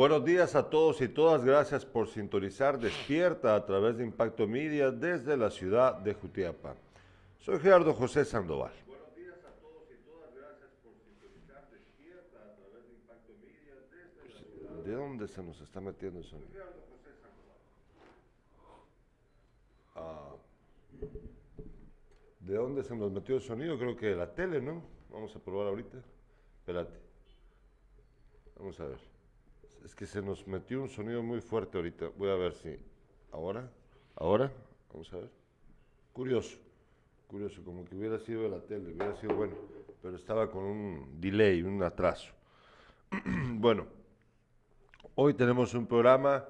Buenos días a todos y todas. Gracias por sintonizar Despierta a través de Impacto Media desde la ciudad de Jutiapa. Soy Gerardo José Sandoval. Buenos días a todos y todas. Gracias por sintonizar Despierta a través de Impacto Media desde la ciudad. ¿De dónde se nos está metiendo el sonido? Gerardo José Sandoval. Ah, ¿De dónde se nos metió el sonido? Creo que de la tele, ¿no? Vamos a probar ahorita. Espérate. Vamos a ver. Es que se nos metió un sonido muy fuerte ahorita. Voy a ver si. ¿Ahora? ¿Ahora? Vamos a ver. Curioso. Curioso, como que hubiera sido de la tele, hubiera sido bueno. Pero estaba con un delay, un atraso. bueno, hoy tenemos un programa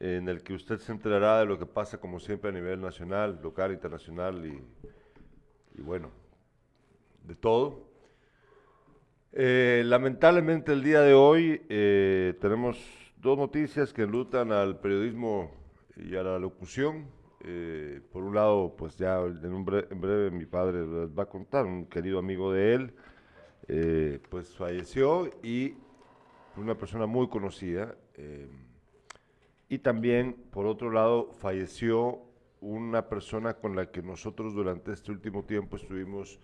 en el que usted se enterará de lo que pasa, como siempre, a nivel nacional, local, internacional y, y bueno, de todo. Eh, lamentablemente el día de hoy eh, tenemos dos noticias que enlutan al periodismo y a la locución. Eh, por un lado, pues ya en, breve, mi padre va a contar, un querido amigo de él, pues falleció y una persona muy conocida. y también, por otro lado, falleció una persona con la que nosotros durante este último tiempo estuvimos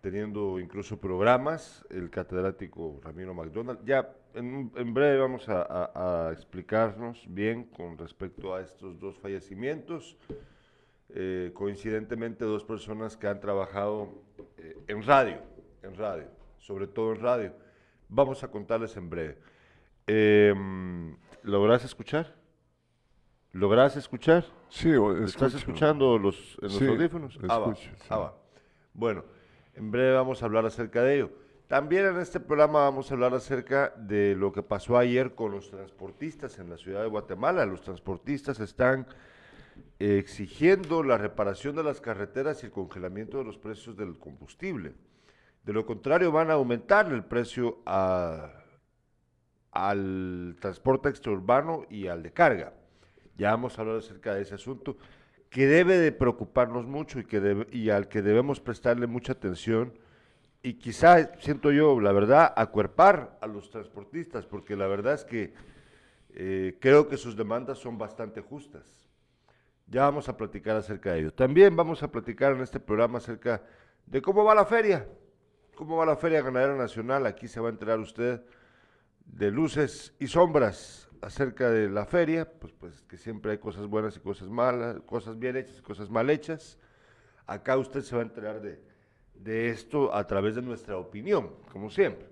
teniendo incluso programas, el catedrático Ramiro McDonald. Ya en, breve vamos a, explicarnos bien con respecto a estos dos fallecimientos. Eh, coincidentemente dos personas que han trabajado eh, en radio, en radio, sobre todo en radio. Vamos a contarles en breve. Eh, ¿Lográs escuchar? ¿Lográs escuchar? Sí, ¿Estás escuchando los, en los audífonos? Ah, ah, bueno, en breve vamos a hablar acerca de ello. También en este programa vamos a hablar acerca de lo que pasó ayer con los transportistas en la ciudad de Guatemala. Los transportistas están exigiendo la reparación de las carreteras y el congelamiento de los precios del combustible. De lo contrario, van a aumentar el precio al transporte extraurbano y al de carga. Ya vamos a hablar acerca de ese asunto que debe de preocuparnos mucho y, que y al que debemos prestarle mucha atención y quizá, siento yo, la verdad, acuerpar a los transportistas, porque la verdad es que eh, creo que sus demandas son bastante justas. Ya vamos a platicar acerca de ello. También vamos a platicar en este programa acerca de cómo va la feria, cómo va la Feria Ganadera Nacional. Aquí se va a enterar usted de luces y sombras acerca de la feria, pues, pues que siempre hay cosas buenas y cosas malas, cosas bien hechas y cosas mal hechas. Acá usted se va a enterar de, de esto a través de nuestra opinión, como siempre.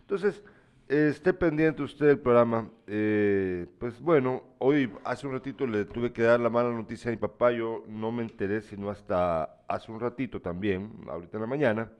Entonces, esté pendiente usted del programa. Eh, pues bueno, hoy hace un ratito le tuve que dar la mala noticia a mi papá, yo no me enteré sino hasta hace un ratito también, ahorita en la mañana.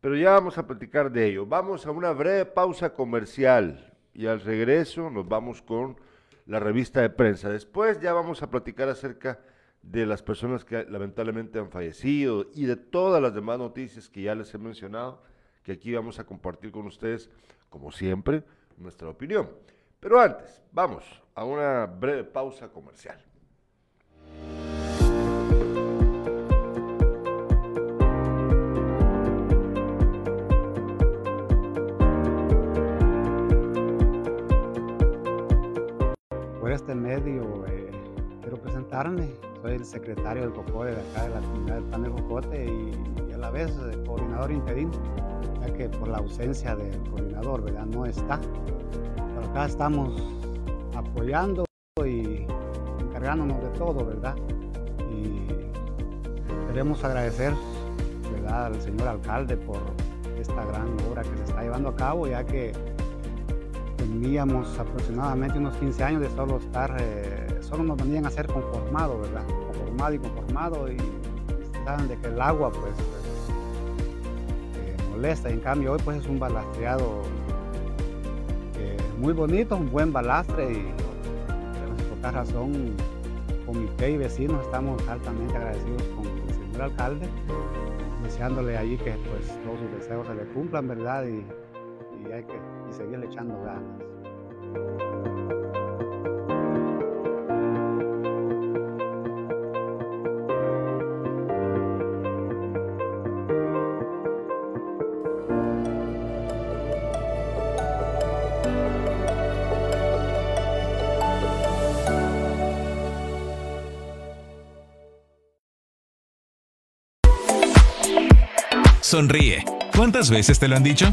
Pero ya vamos a platicar de ello. Vamos a una breve pausa comercial y al regreso nos vamos con la revista de prensa. Después ya vamos a platicar acerca de las personas que lamentablemente han fallecido y de todas las demás noticias que ya les he mencionado, que aquí vamos a compartir con ustedes, como siempre, nuestra opinión. Pero antes, vamos a una breve pausa comercial. Este medio eh, quiero presentarme. Soy el secretario del COCODE de acá de la comunidad del Pan de Jocote y, a la vez eh, coordinador interino, ya que por la ausencia del coordinador, ¿verdad? No está. Pero acá estamos apoyando y encargándonos de todo, ¿verdad? Y queremos agradecer, ¿verdad? Al señor alcalde por esta gran obra que se está llevando a cabo, ya que teníamos aproximadamente unos 15 años de solo estar, eh, solo nos venían a ser conformado, ¿verdad? Conformado y conformado y saben de que el agua pues, eh, molesta y en cambio hoy pues es un balastreado eh, muy bonito, un buen balastre y por esta razón comité y vecinos estamos altamente agradecidos con el señor alcalde, deseándole allí que pues todos sus deseos se le cumplan, ¿verdad? Y, y hay que y seguirle echando ganas. Sonríe. ¿Cuántas veces te lo han dicho?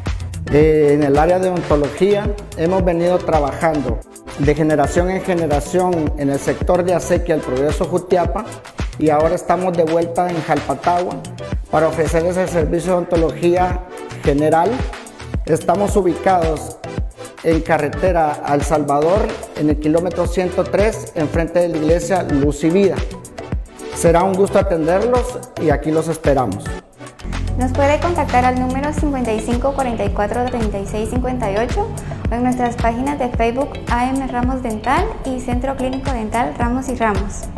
Eh, en el área de ontología hemos venido trabajando de generación en generación en el sector de acequia el Progreso Jutiapa y ahora estamos de vuelta en Jalpatagua para ofrecerles el servicio de ontología general. Estamos ubicados en carretera al Salvador en el kilómetro 103 enfrente de la iglesia Luz y Vida. Será un gusto atenderlos y aquí los esperamos. Nos puede contactar al número 55 44 36 58 o en nuestras páginas de Facebook AM Ramos Dental y Centro Clínico Dental Ramos y Ramos.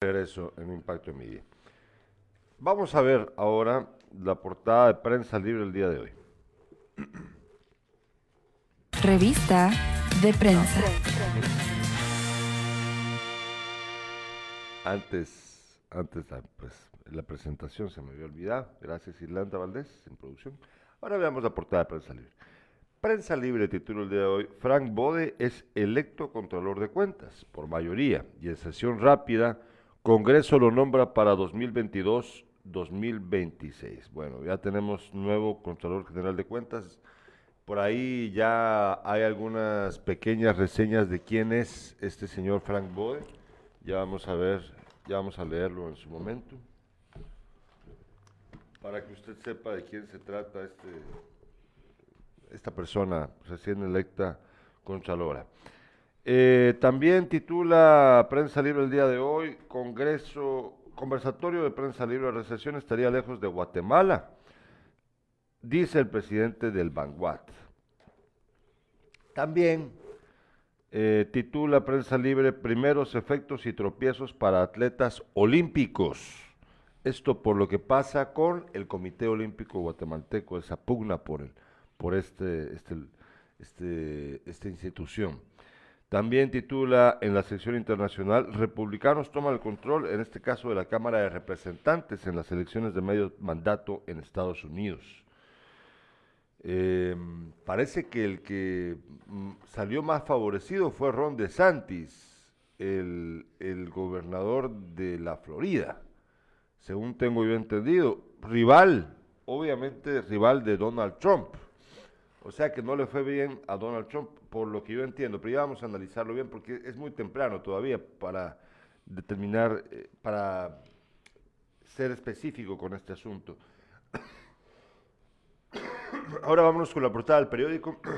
Regreso en Impacto Media. Vamos a ver ahora la portada de prensa libre el día de hoy. Revista de prensa. Antes, antes la, pues, la presentación se me había olvidado. Gracias, Irlanda Valdés, en producción. Ahora veamos la portada de prensa libre. Prensa libre, título el día de hoy. Frank Bode es electo Contralor de Cuentas por mayoría y en sesión rápida. Congreso lo nombra para 2022-2026. Bueno, ya tenemos nuevo Contralor General de Cuentas. Por ahí ya hay algunas pequeñas reseñas de quién es este señor Frank Bode. Ya vamos a ver, ya vamos a leerlo en su momento. Para que usted sepa de quién se trata este, esta persona recién electa Contralora. Eh, también titula Prensa Libre el día de hoy, Congreso, conversatorio de Prensa Libre, de recesión estaría lejos de Guatemala, dice el presidente del Vanguard. También eh, titula Prensa Libre, primeros efectos y tropiezos para atletas olímpicos. Esto por lo que pasa con el Comité Olímpico Guatemalteco, esa pugna por, el, por este, este, este, esta institución. También titula en la sección internacional, Republicanos toman el control, en este caso de la Cámara de Representantes, en las elecciones de medio mandato en Estados Unidos. Eh, parece que el que mm, salió más favorecido fue Ron DeSantis, el, el gobernador de la Florida, según tengo yo entendido, rival, obviamente rival de Donald Trump. O sea que no le fue bien a Donald Trump, por lo que yo entiendo, pero ya vamos a analizarlo bien porque es muy temprano todavía para determinar, eh, para ser específico con este asunto. Ahora vámonos con la portada del periódico.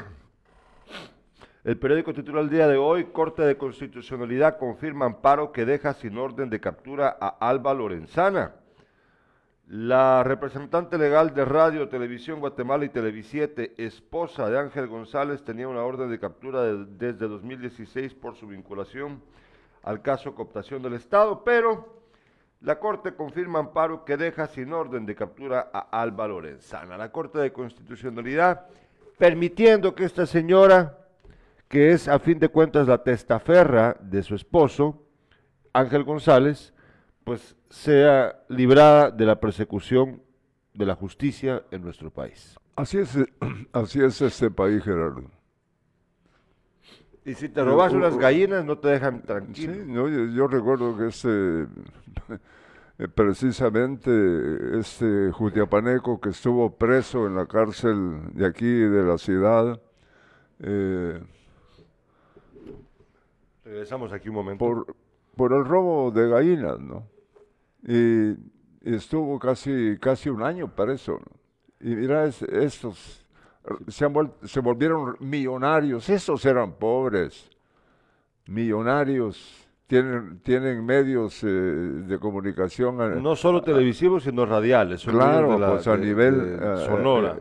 El periódico titula el día de hoy, Corte de Constitucionalidad confirma amparo que deja sin orden de captura a Alba Lorenzana. La representante legal de Radio, Televisión Guatemala y Televisiete, esposa de Ángel González, tenía una orden de captura de- desde 2016 por su vinculación al caso cooptación del Estado, pero la Corte confirma amparo que deja sin orden de captura a Alba Lorenzana. La Corte de Constitucionalidad permitiendo que esta señora, que es a fin de cuentas la testaferra de su esposo, Ángel González, pues sea librada de la persecución de la justicia en nuestro país. Así es, eh, así es este país, Gerardo. Y si te robas uh, unas gallinas, no te dejan Sí, tranquilo. no, yo, yo recuerdo que este, eh, precisamente este jutiapaneco que estuvo preso en la cárcel de aquí, de la ciudad, eh, Regresamos aquí un momento. por, por el robo de gallinas, ¿no? Y, y estuvo casi, casi un año preso, ¿no? Y mira, es- estos eh, se, han vuel- se volvieron millonarios, estos eran pobres, millonarios, tienen, tienen medios eh, de comunicación. eh, No solo televisivos, sino radiales. claro, la- pues a de- nivel de eh, Sonora.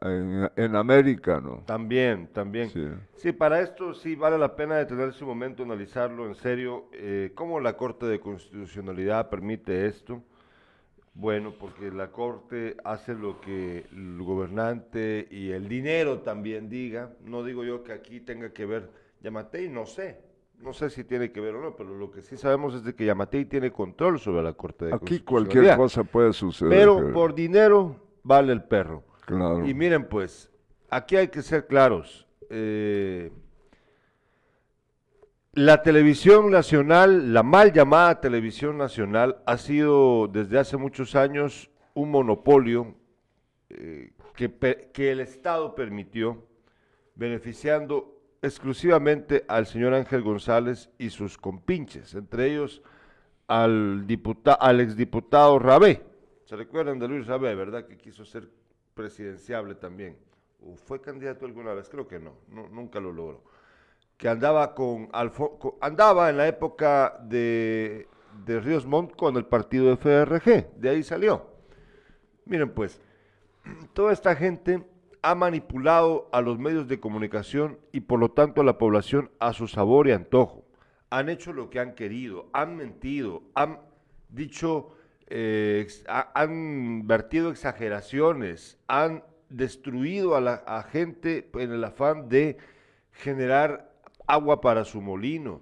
en, en América, ¿no? También, también. Sí. Sí. para esto sí vale la pena detenerse un momento, analizarlo en serio. Eh, ¿Cómo la Corte de Constitucionalidad permite esto? Bueno, porque la Corte hace lo que el gobernante y el dinero también diga. No digo yo que aquí tenga que ver Yamatei, no sé. No sé si tiene que ver o no, pero lo que sí sabemos es de que Yamatei tiene control sobre la Corte de Aquí cualquier cosa puede suceder. Pero que- por dinero vale el perro. Claro. Y miren pues, aquí hay que ser claros. eh, la televisión nacional, la mal llamada televisión nacional, ha sido desde hace muchos años un monopolio eh, que, el Estado permitió, beneficiando exclusivamente al señor Ángel González y sus compinches, entre ellos al, diputa, al exdiputado Rabé. ¿Se recuerdan de Luis Rabé, verdad? Que quiso ser presidenciable también. ¿O fue candidato alguna vez? Creo que no, no, nunca lo logró. Que andaba con, Alfo- co- andaba en la época de, de Ríos Montt con el partido FRG, de ahí salió. Miren pues, toda esta gente ha manipulado a los medios de comunicación y por lo tanto a la población a su sabor y antojo. Han hecho lo que han querido, han mentido, han dicho, eh, han vertido exageraciones, han destruido a la gente en el afán de generar agua para su molino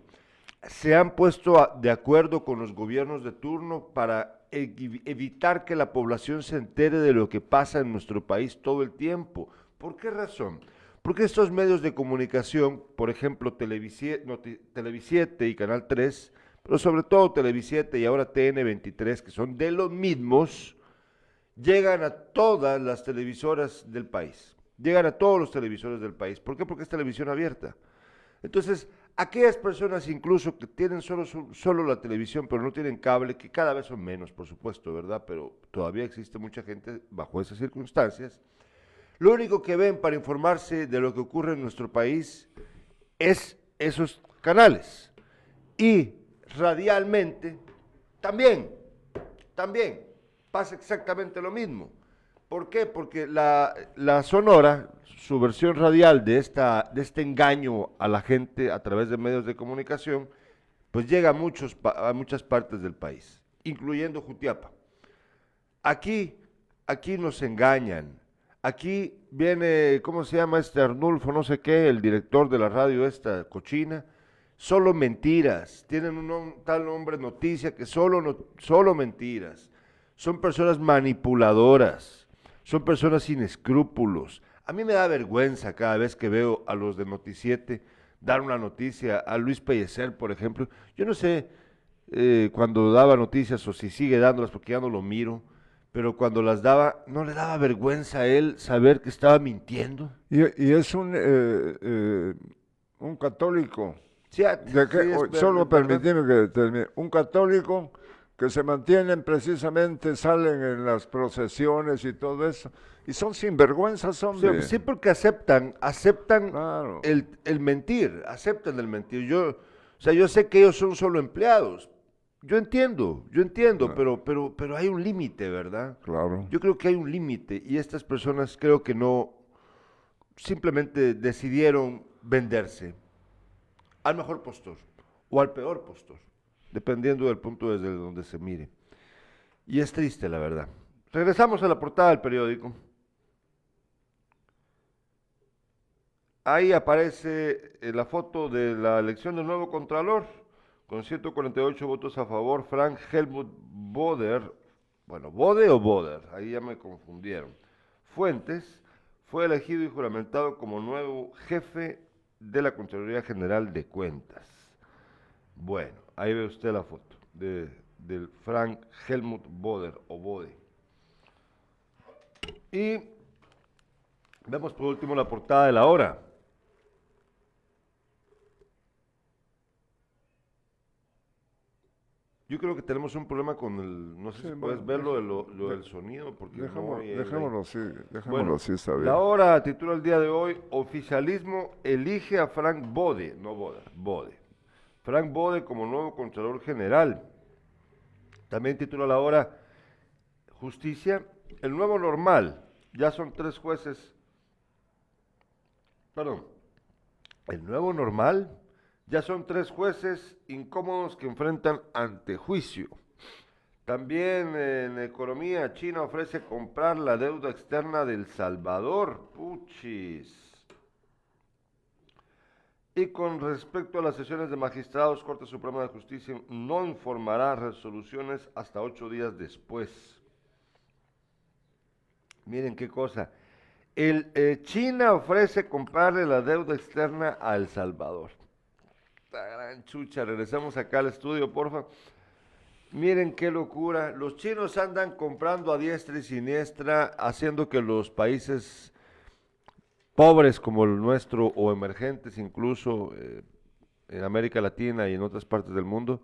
se han puesto de acuerdo con los gobiernos de turno para evi- evitar que la población se entere de lo que pasa en nuestro país todo el tiempo. ¿Por qué razón? Porque estos medios de comunicación, por ejemplo, Televisie- Noti- Televisiete y Canal 3, pero sobre todo Televisiete y ahora TN23, que son de los mismos, llegan a todas las televisoras del país. Llegan a todos los televisores del país. ¿Por qué? Porque es televisión abierta. Entonces, aquellas personas incluso que tienen solo, solo la televisión, pero no tienen cable, que cada vez son menos, por supuesto, ¿verdad? Pero todavía existe mucha gente bajo esas circunstancias. Lo único que ven para informarse de lo que ocurre en nuestro país es esos canales. Y radialmente, también, también pasa exactamente lo mismo. ¿Por qué? Porque la, Sonora, su versión radial de, esta, de este engaño a la gente a través de medios de comunicación, pues llega a, muchos, a muchas partes del país, incluyendo Jutiapa. Aquí, aquí nos engañan. Aquí viene, ¿cómo se llama este Arnulfo? No sé qué, el director de la radio esta cochina. Solo mentiras. Tienen un tal nombre noticia que solo, no- solo mentiras. Son personas manipuladoras. Son personas sin escrúpulos. A mí me da vergüenza cada vez que veo a los de Noticiete dar una noticia, a Luis Pellecer, por ejemplo. Yo no sé eh, cuando daba noticias o si sigue dándolas porque ya no lo miro, pero cuando las daba, ¿no le daba vergüenza a él saber que estaba mintiendo? Y, y es un, eh, eh, un católico. Sí, que- solo permíteme que termine. Un católico que se mantienen precisamente, salen en las procesiones y todo eso. Y son sinvergüenzas, Sí, hombre. sí, porque aceptan, aceptan Claro. el, el mentir, aceptan el mentir. Yo, o sea, yo sé que ellos son solo empleados. Yo entiendo, yo entiendo, pero, pero, pero hay un límite, ¿verdad? Claro. Yo creo que hay un límite y estas personas creo que no simplemente decidieron venderse al mejor postor o al peor postor, dependiendo del punto desde donde se mire. Y es triste, la verdad. Regresamos a la portada del periódico. Ahí aparece eh, la foto de la elección del nuevo Contralor, con 148 votos a favor, Frank Helmut Boder, bueno, Bode o Boder, ahí ya me confundieron. Fuentes fue elegido y juramentado como nuevo jefe de la Contraloría General de Cuentas. Bueno, ahí ve usted la foto de, del Frank Helmut Boder o Bode. Y vemos por último la portada de la hora. Yo creo que tenemos un problema con el, no sé Sí, si bueno, puedes ver lo, de lo- del sonido, porque no Dejémoslo, el- dejémoslo así, dejémoslo Bueno, así, está bien. La hora titula el día de hoy, oficialismo elige a Frank Bode, no Boda, Bode. Frank Bode como nuevo Contralor General. También titula la hora Justicia, el nuevo normal. Ya son tres jueces. Perdón. El nuevo normal. Ya son tres jueces incómodos que enfrentan ante juicio. También en economía, China ofrece comprar la deuda externa del Salvador. Puchis. Y con respecto a las sesiones de magistrados, Corte Suprema de Justicia no informará resoluciones hasta ocho días después. Miren qué cosa. El, eh, China ofrece comprarle la deuda externa a El Salvador. Esta gran chucha. Regresamos acá al estudio, porfa. Miren qué locura. Los chinos andan comprando a diestra y siniestra, haciendo que los países pobres como el nuestro o emergentes incluso eh, en América Latina y en otras partes del mundo,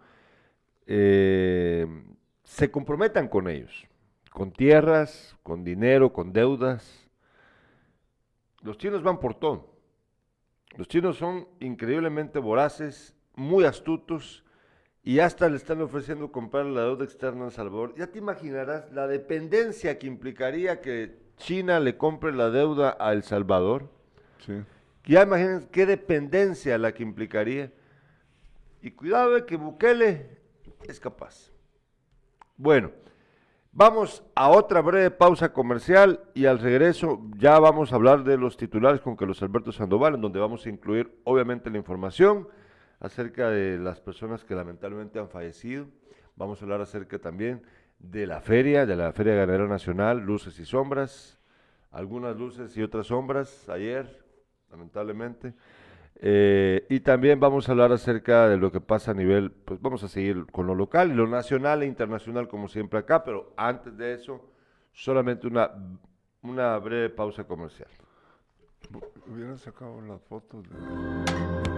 eh, se comprometan con ellos, con tierras, con dinero, con deudas. Los chinos van por todo. Los chinos son increíblemente voraces, muy astutos y hasta le están ofreciendo comprar la deuda externa en Salvador. Ya te imaginarás la dependencia que implicaría que China le compre la deuda a El Salvador. Sí. Ya imagínense qué dependencia la que implicaría. Y cuidado de que Bukele es capaz. Bueno, vamos a otra breve pausa comercial y al regreso ya vamos a hablar de los titulares con Carlos Alberto Sandoval, en donde vamos a incluir obviamente la información acerca de las personas que lamentablemente han fallecido. Vamos a hablar acerca también de la feria, de la Feria Ganadera Nacional, Luces y Sombras, algunas luces y otras sombras ayer, lamentablemente. Eh, y también vamos a hablar acerca de lo que pasa a nivel, pues vamos a seguir con lo local y lo nacional e internacional como siempre acá, pero antes de eso, solamente una, una breve pausa comercial. Hubieran sacado las fotos de...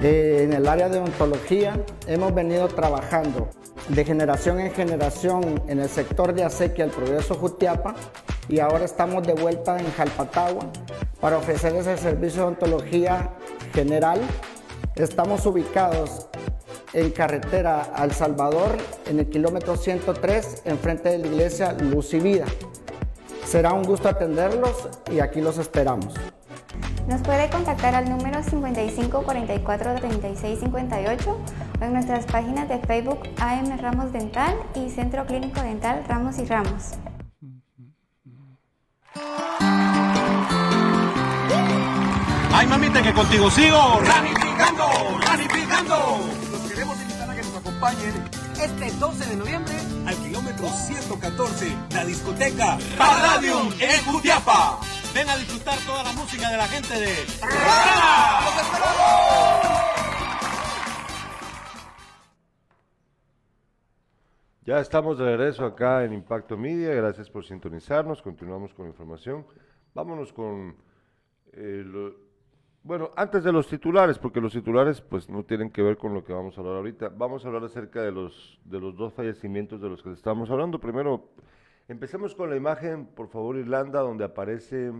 Eh, en el área de odontología hemos venido trabajando de generación en generación en el sector de acequia el Progreso Jutiapa y ahora estamos de vuelta en Jalpatagua para ofrecer ese servicio de odontología general. Estamos ubicados en carretera al Salvador en el kilómetro 103 enfrente de la iglesia Luz y Vida. Será un gusto atenderlos y aquí los esperamos. Nos puede contactar al número 55 44 36 58 o en nuestras páginas de Facebook AM Ramos Dental y Centro Clínico Dental Ramos y Ramos. Ay, mamita, que contigo sigo. Ranificando, ranificando. Los queremos invitar a que nos acompañen este 12 de noviembre al kilómetro 114, la discoteca Palladium en Jutiapa. Ven a disfrutar toda la música de la gente de. Ya estamos de regreso acá en Impacto Media. Gracias por sintonizarnos. Continuamos con información. Vámonos con eh, bueno, antes de los titulares, porque los titulares pues no tienen que ver con lo que vamos a hablar ahorita. Vamos a hablar acerca de los de los dos fallecimientos de los que estamos hablando. Primero, empecemos con la imagen, por favor, Irlanda, donde aparece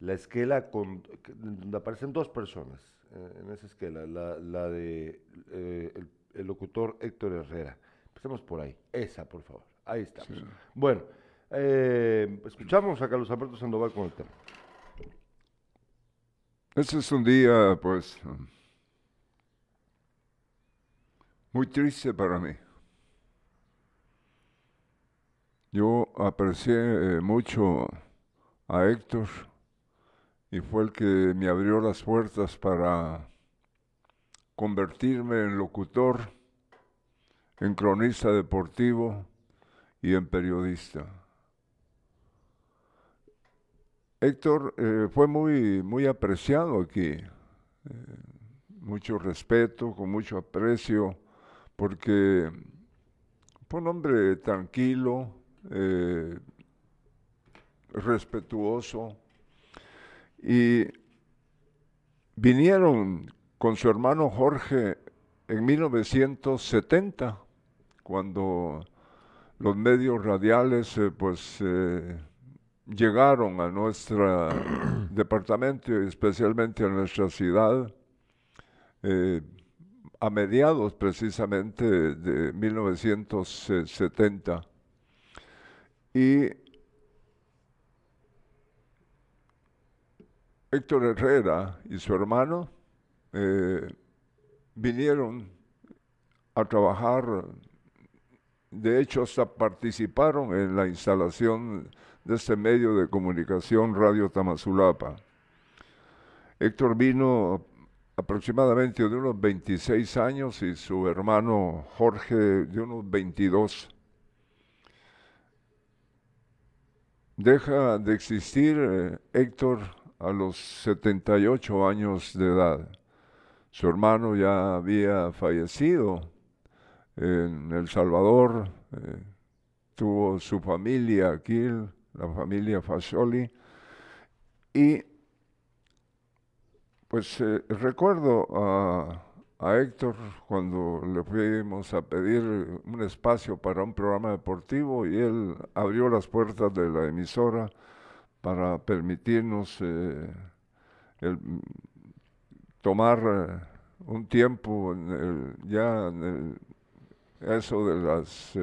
la esquela con donde aparecen dos personas eh, en esa esquela, la, la de eh, el, el locutor Héctor Herrera. Empecemos por ahí. Esa, por favor. Ahí estamos. Bueno, eh, escuchamos a Carlos Alberto Sandoval con el tema. Este es un día, pues, muy triste para mí. Yo aprecié eh, mucho a Héctor y fue el que me abrió las puertas para convertirme en locutor, en cronista deportivo y en periodista. Héctor eh, fue muy, muy apreciado aquí, eh, mucho respeto, con mucho aprecio, porque fue un hombre tranquilo, eh, respetuoso, y vinieron con su hermano Jorge en 1970, cuando los medios radiales pues llegaron a nuestro departamento y especialmente a nuestra ciudad eh, a mediados precisamente de 1970. Y Héctor Herrera y su hermano eh, vinieron a trabajar, de hecho hasta participaron en la instalación de este medio de comunicación Radio Tamazulapa. Héctor vino aproximadamente de unos 26 años y su hermano Jorge de unos 22. Deja de existir eh, Héctor a los 78 años de edad. Su hermano ya había fallecido en El Salvador, eh, tuvo su familia aquí, la familia Fascioli. Y pues eh, recuerdo a, a, Héctor cuando le fuimos a pedir un espacio para un programa deportivo y él abrió las puertas de la emisora para permitirnos eh, tomar eh, un tiempo ya en eso de las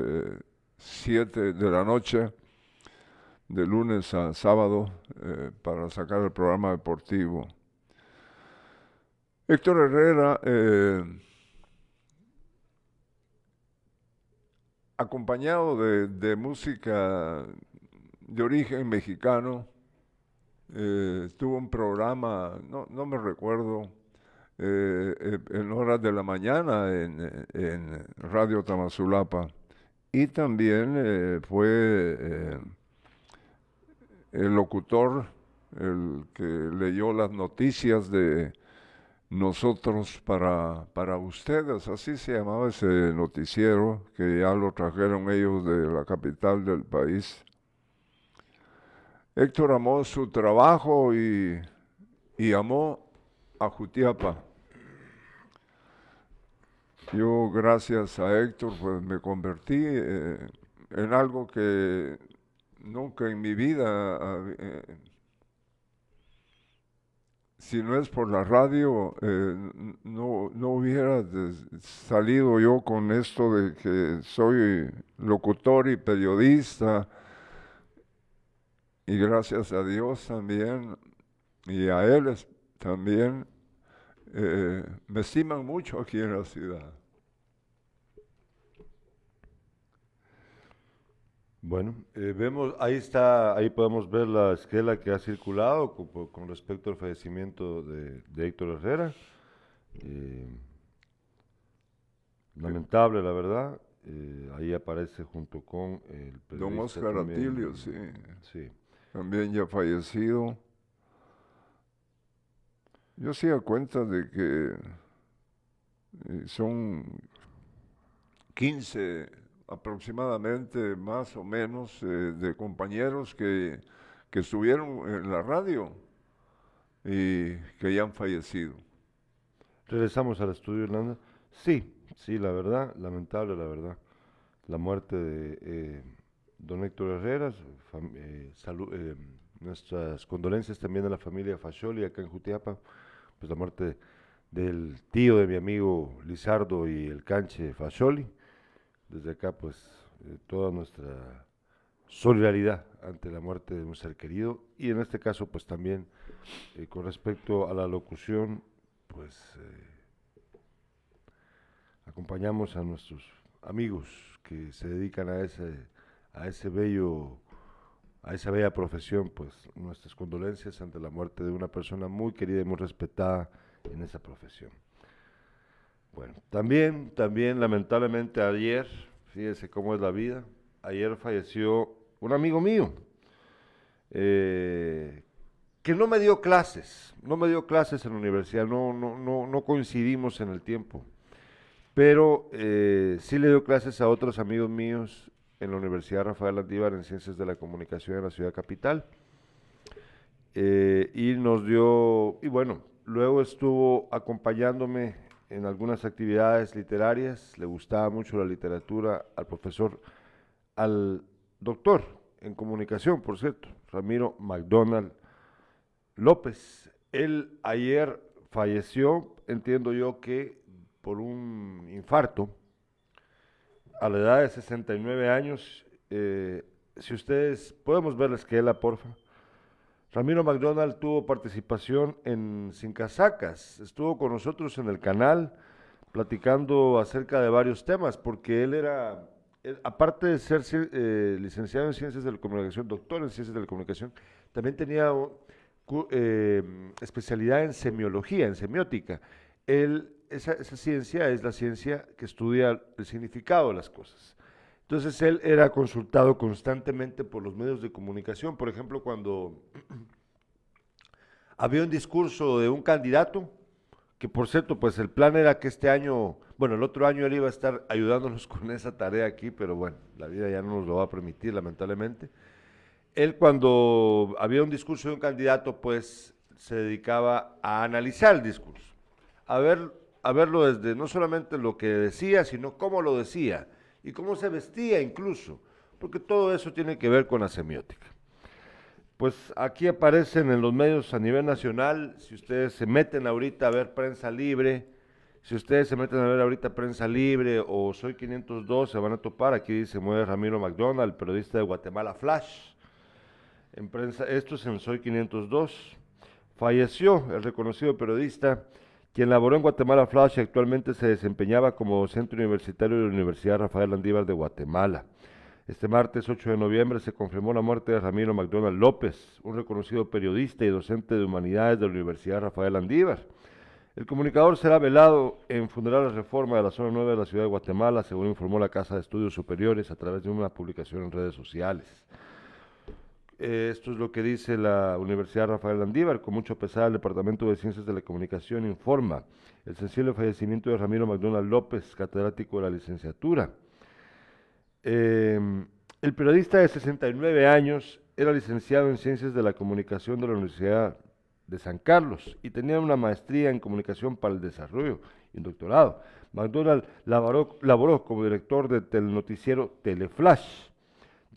siete de la noche de lunes a sábado eh, para sacar el programa deportivo. Héctor Herrera, eh, acompañado de, música de origen mexicano, eh, tuvo un programa, no, no me recuerdo, en horas de la mañana en, en Radio Tamazulapa. Y también fue el locutor, el que leyó las noticias de nosotros para, para ustedes, así se llamaba ese noticiero, que ya lo trajeron ellos de la capital del país. Héctor amó su trabajo y, y amó a Jutiapa. Yo, gracias a Héctor, pues me convertí eh, en algo que nunca en mi vida, eh, si no es por la radio, eh, no, no hubiera salido yo con esto de que soy locutor y periodista. Y gracias a Dios también, y a él también, eh, me estiman mucho aquí en la ciudad. Bueno, eh, vemos, ahí está, ahí podemos ver la esquela que ha circulado con, respecto al fallecimiento de, Héctor Herrera. Eh, lamentable, la verdad. Eh, ahí aparece junto con el Don Oscar Atilio, sí. sí. También ya fallecido. Yo sí a cuenta de que son 15 aproximadamente más o menos eh, de compañeros que, que estuvieron en la radio y que ya han fallecido. Regresamos al estudio, Hernanda. Sí, sí, la verdad, lamentable la verdad. La muerte de eh, don Héctor Herreras, eh, nuestras condolencias también a la familia Fascioli acá en Jutiapa, pues la muerte del tío de mi amigo Lizardo y el canche Fascioli desde acá, pues, eh, toda nuestra solidaridad ante la muerte de un ser querido. Y en este caso pues también eh, con respecto a la locución pues eh, acompañamos a nuestros amigos que se dedican a ese a ese bello a esa bella profesión pues nuestras condolencias ante la muerte de una persona muy querida y muy respetada en esa profesión bueno también también lamentablemente ayer fíjese cómo es la vida ayer falleció un amigo mío, eh, que no me dio clases, no me dio clases en la universidad, no, no, no, no coincidimos en el tiempo, pero eh, sí le dio clases a otros amigos míos en la Universidad Rafael Landívar en Ciencias de la Comunicación en la ciudad capital. Eh, y nos dio, y bueno, luego estuvo acompañándome en algunas actividades literarias, le gustaba mucho la literatura al profesor, al doctor en comunicación, por cierto, Ramiro McDonald López. Él ayer falleció, entiendo yo que por un infarto, a la edad de 69 años. Eh, si ustedes, podemos verles que él porfa. Ramiro McDonald tuvo participación en Sin Casacas, estuvo con nosotros en el canal platicando acerca de varios temas, porque él era aparte de ser eh, licenciado en Ciencias de la Comunicación, doctor en Ciencias de la Comunicación, también tenía eh, especialidad en semiología, en semiótica. esa, ciencia es la ciencia que estudia el significado de las cosas. Entonces él era consultado constantemente por los medios de comunicación. Por ejemplo, cuando había un discurso de un candidato, que por cierto, pues el plan era que este año bueno, el otro año él iba a estar ayudándonos con esa tarea aquí, pero bueno, la vida ya no nos lo va a permitir, lamentablemente. Él cuando había un discurso de un candidato, pues se dedicaba a analizar el discurso, a, ver, a verlo desde no solamente lo que decía, sino cómo lo decía y cómo se vestía incluso, porque todo eso tiene que ver con la semiótica. Pues aquí aparecen en los medios a nivel nacional, si ustedes se meten ahorita a ver prensa libre, si ustedes se meten a ver ahorita Prensa Libre o Soy 502, se van a topar. Aquí dice mueve Ramiro McDonald, periodista de Guatemala Flash. En prensa, esto es en Soy 502. Falleció el reconocido periodista, quien laboró en Guatemala Flash y actualmente se desempeñaba como docente universitario de la Universidad Rafael Landívar de Guatemala. Este martes 8 de noviembre se confirmó la muerte de Ramiro McDonald López, un reconocido periodista y docente de humanidades de la Universidad Rafael Landívar. El comunicador será velado en Funerales Reforma de la zona 9 de la ciudad de Guatemala, según informó la Casa de Estudios Superiores a través de una publicación en redes sociales. Eh, esto es lo que dice la Universidad Rafael Landívar. Con mucho pesar, el Departamento de Ciencias de la Comunicación informa el sensible fallecimiento de Ramiro McDonald López, catedrático de la licenciatura. Em, el periodista de 69 años era licenciado en Ciencias de la Comunicación de la Universidad de San Carlos y tenía una maestría en comunicación para el desarrollo y un doctorado. McDonald laboró, como director del noticiero Teleflash,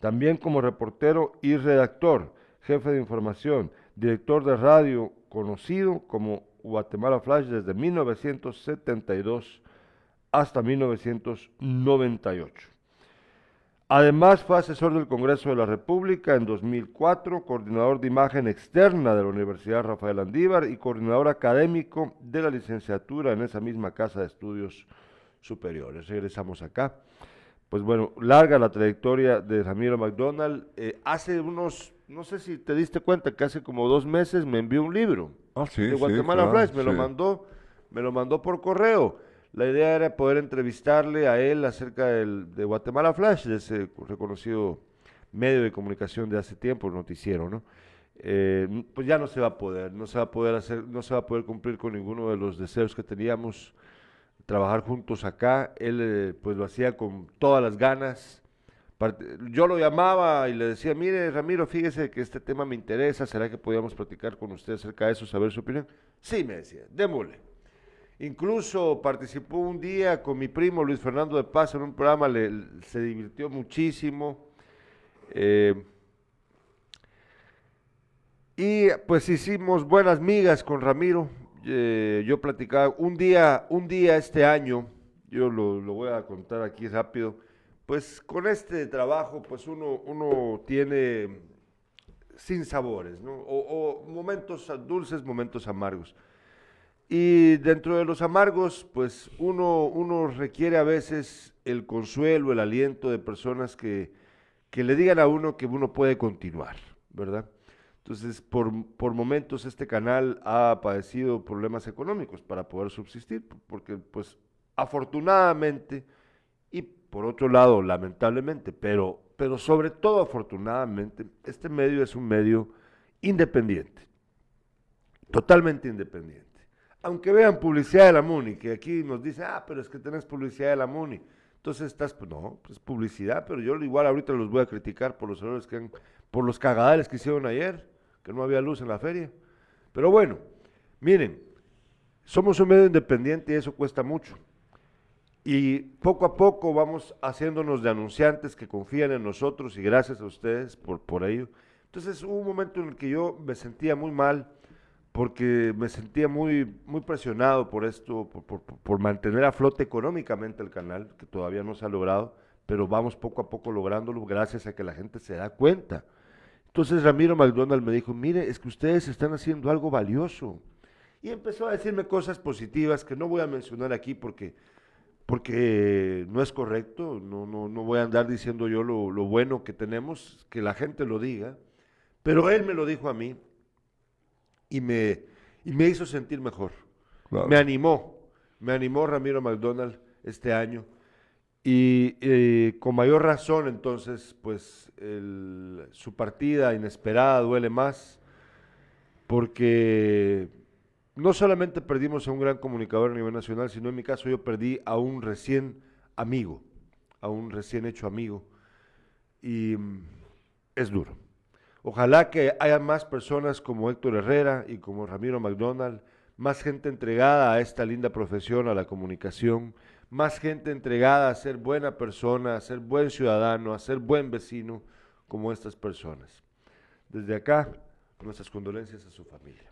también como reportero y redactor, jefe de información, director de radio conocido como Guatemala Flash desde 1972 hasta 1998. Además, fue asesor del Congreso de la República en 2004, coordinador de imagen externa de la Universidad Rafael Andívar y coordinador académico de la licenciatura en esa misma Casa de Estudios Superiores. Regresamos acá. Pues bueno, larga la trayectoria de Ramiro McDonald. Eh, hace unos, no sé si te diste cuenta que hace como dos meses me envió un libro ah, de Guatemala Flash, me lo mandó, me lo mandó por correo. La idea era poder entrevistarle a él acerca del, de Guatemala Flash, de ese reconocido medio de comunicación de hace tiempo, noticiero, ¿no? Eh, pues ya no se va a poder, no se va a poder hacer, no se va a poder cumplir con ninguno de los deseos que teníamos, trabajar juntos acá. Él eh, pues lo hacía con todas las ganas. Yo lo llamaba y le decía, mire Ramiro, fíjese que este tema me interesa, ¿será que podíamos platicar con usted acerca de eso, saber su opinión? Sí, me decía, démosle. Incluso participó un día con mi primo Luis Fernando de Paz en un programa, se divirtió muchísimo. Eh, y pues hicimos buenas migas con Ramiro. Eh, yo platicaba un día, un día este año, yo lo, voy a contar aquí rápido. pues con este trabajo, pues uno, uno tiene sin sabores. O, o momentos dulces, momentos amargos. Y dentro de los amargos, pues uno, uno requiere a veces el consuelo, el aliento de personas que, que le digan a uno que uno puede continuar, ¿verdad? Entonces, por, por, momentos este canal ha padecido problemas económicos para poder subsistir, porque pues afortunadamente y por otro lado lamentablemente, pero, pero sobre todo afortunadamente, este medio es un medio independiente, totalmente independiente. Aunque vean publicidad de la MUNI, que aquí nos dice, ah, pero es que tenés publicidad de la MUNI. Entonces estás, pues no, pues publicidad, pero yo igual ahorita los voy a criticar por los errores que han, por los cagadales que hicieron ayer que no había luz en la feria. Pero bueno, miren, somos un medio independiente y eso cuesta mucho. Y poco a poco vamos haciéndonos de anunciantes que confían en nosotros y gracias a ustedes por, por ello. Entonces hubo un momento en el que yo me sentía muy mal porque me sentía muy, muy presionado por esto, por, por mantener a flote económicamente el canal, que todavía no se ha logrado, pero vamos poco a poco lográndolo gracias a que la gente se da cuenta entonces Ramiro McDonald me dijo, mire, es que ustedes están haciendo algo valioso. Y empezó a decirme cosas positivas que no voy a mencionar aquí porque, porque no es correcto, no, no, no voy a andar diciendo yo lo, lo, bueno que tenemos, que la gente lo diga, pero él me lo dijo a mí y me, y me hizo sentir mejor. Claro. Me animó, me animó Ramiro McDonald este año y eh, con mayor razón, entonces, pues su partida inesperada duele más, porque no solamente perdimos a un gran comunicador a nivel nacional, sino en mi caso yo perdí a un recién amigo, a un recién hecho amigo, y mm, es duro. Ojalá que haya más personas como Héctor Herrera y como Ramiro McDonald, más gente entregada a esta linda profesión, a la comunicación, más gente entregada a ser buena persona, a ser buen ciudadano, a ser buen vecino como estas personas. Desde acá, nuestras condolencias a su familia.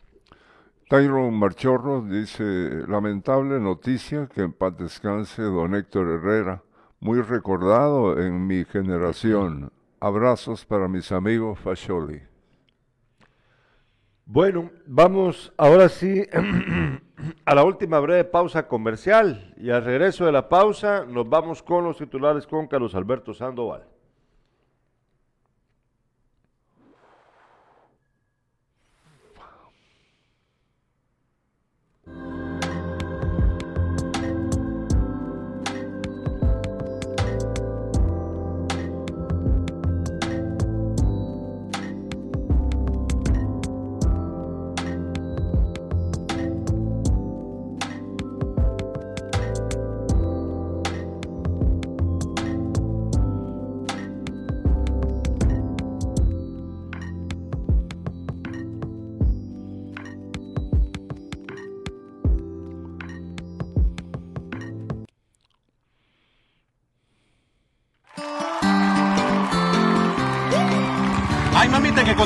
Tyron Marchorro dice, lamentable noticia que en paz descanse don Héctor Herrera, muy recordado en mi generación. Abrazos para mis amigos Fascioli. Bueno, vamos ahora sí a la última breve pausa comercial y al regreso de la pausa nos vamos con los titulares con Carlos Alberto Sandoval.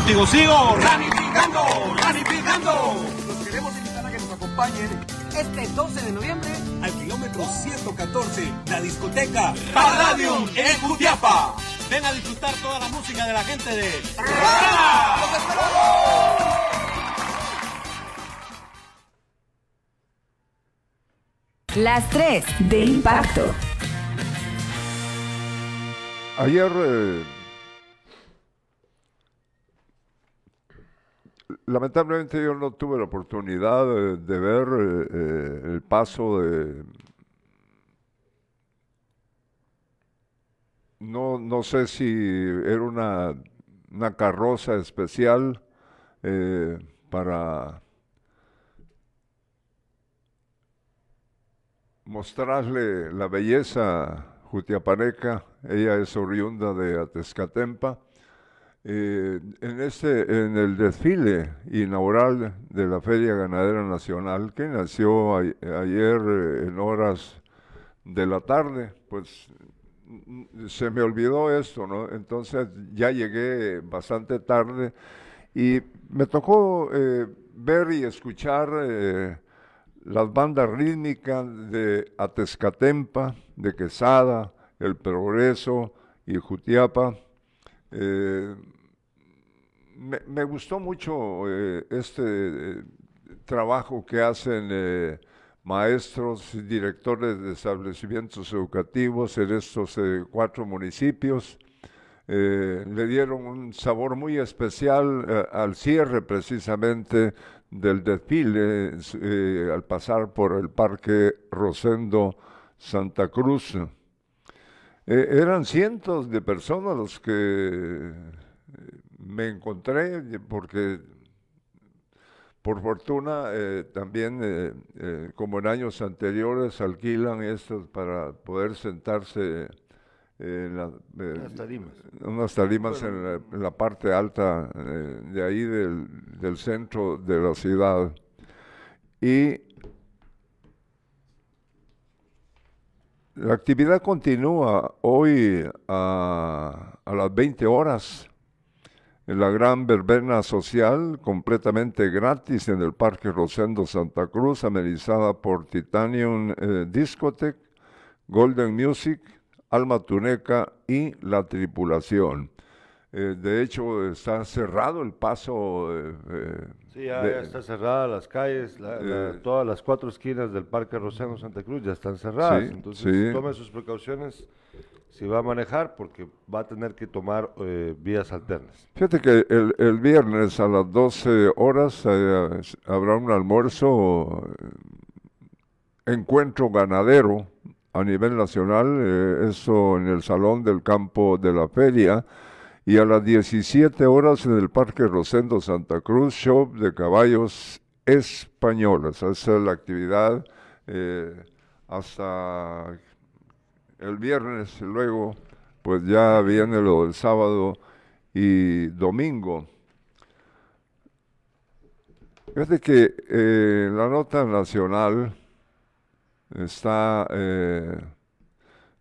Contigo sigo ranificando, ranificando. Los queremos invitar a que nos acompañen este 12 de noviembre al kilómetro 114, la discoteca Palladium en Jutiapa. Ven a disfrutar toda la música de la gente de ¡Rana! ¡Los esperamos! Las tres de impacto. Ayer eh, lamentablemente yo no tuve la oportunidad de, ver eh, eh, el paso de... No, no sé si era una, una carroza especial eh, para mostrarle la belleza jutiapaneca. Ella es oriunda de Atezcatempa eh, en, este, en el desfile inaugural de la Feria Ganadera Nacional, que nació ayer eh, en horas de la tarde, pues se me olvidó esto, ¿no? Entonces ya llegué bastante tarde y me tocó eh, ver y escuchar las bandas rítmicas de Atezcatempa, de Quesada, El Progreso y Jutiapa. Me, gustó mucho eh, este eh, trabajo que hacen eh, maestros y directores de establecimientos educativos en estos cuatro municipios. le dieron un sabor muy especial al cierre precisamente del desfile al pasar por el Parque Rosendo Santa Cruz. eran cientos de personas los que me encontré porque por fortuna eh, también eh, eh, como en años anteriores alquilan estos para poder sentarse en las tarimas, unas tarimas en, la, parte alta de ahí del, del, centro de la ciudad. Y la actividad continúa hoy a, a las 20 horas la gran verbena social completamente gratis en el Parque Rosendo Santa Cruz, amenizada por Titanium eh, Discotech, Golden Music, Alma Tuneca y La Tripulación. Eh, de hecho, está cerrado el paso. Eh, sí, ya, está cerrada las calles, todas las cuatro esquinas del Parque Rosendo Santa Cruz ya están cerradas. entonces, tome sus precauciones si va a manejar porque va a tener que tomar eh, vías alternas. Fíjate que el, viernes a las 12 horas eh, habrá un almuerzo, eh, encuentro ganadero a nivel nacional, eso en el Salón del Campo de la Feria, y a las 17 horas en el Parque Rosendo Santa Cruz, show de caballos españoles. Esa es la actividad hasta el viernes, luego pues ya viene lo del sábado y domingo. Fíjate que eh, la nota nacional está, eh,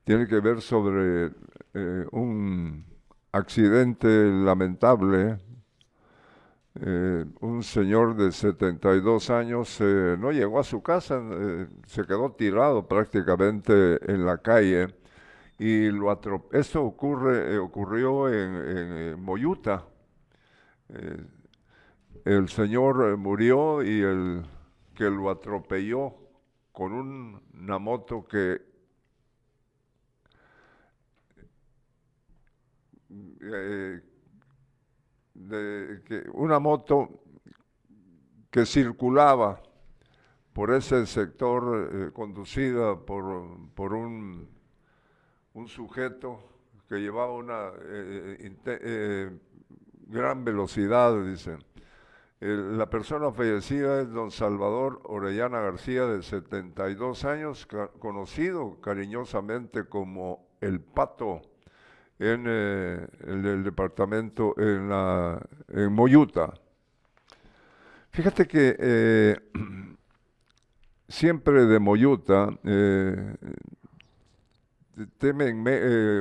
tiene que ver sobre eh, un accidente lamentable eh, un señor de 72 años eh, no llegó a su casa, eh, se quedó tirado prácticamente en la calle y lo esto ocurre, ocurrió en, Moyuta. el señor murió y el que lo atropelló con una moto que de que una moto que circulaba por ese sector eh, conducida por, por un, un, sujeto que llevaba una eh, eh, gran velocidad, dicen. la persona fallecida es don Salvador Orellana García, de 72 años, conocido cariñosamente como el Pato en, eh, el departamento en, la, en Moyuta. Fíjate que eh, siempre de Moyuta eh, temen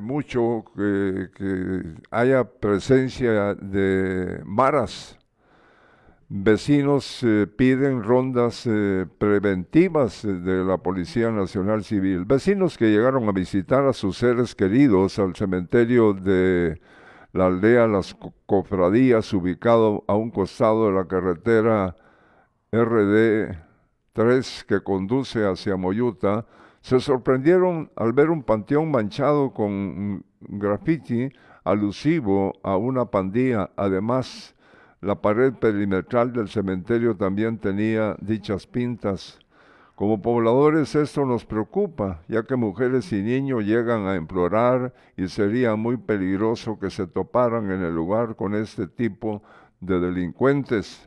mucho que, haya presencia de maras Vecinos eh, piden rondas eh, preventivas eh, de la Policía Nacional Civil. Vecinos que llegaron a visitar a sus seres queridos al cementerio de la aldea Las Cofradías, ubicado a un costado de la carretera RD 3 que conduce hacia Moyuta, se sorprendieron al ver un panteón manchado con graffiti alusivo a una pandilla. Además, la pared perimetral del cementerio también tenía dichas pintas. Como pobladores esto nos preocupa, ya que mujeres y niños llegan a implorar y sería muy peligroso que se toparan en el lugar con este tipo de delincuentes.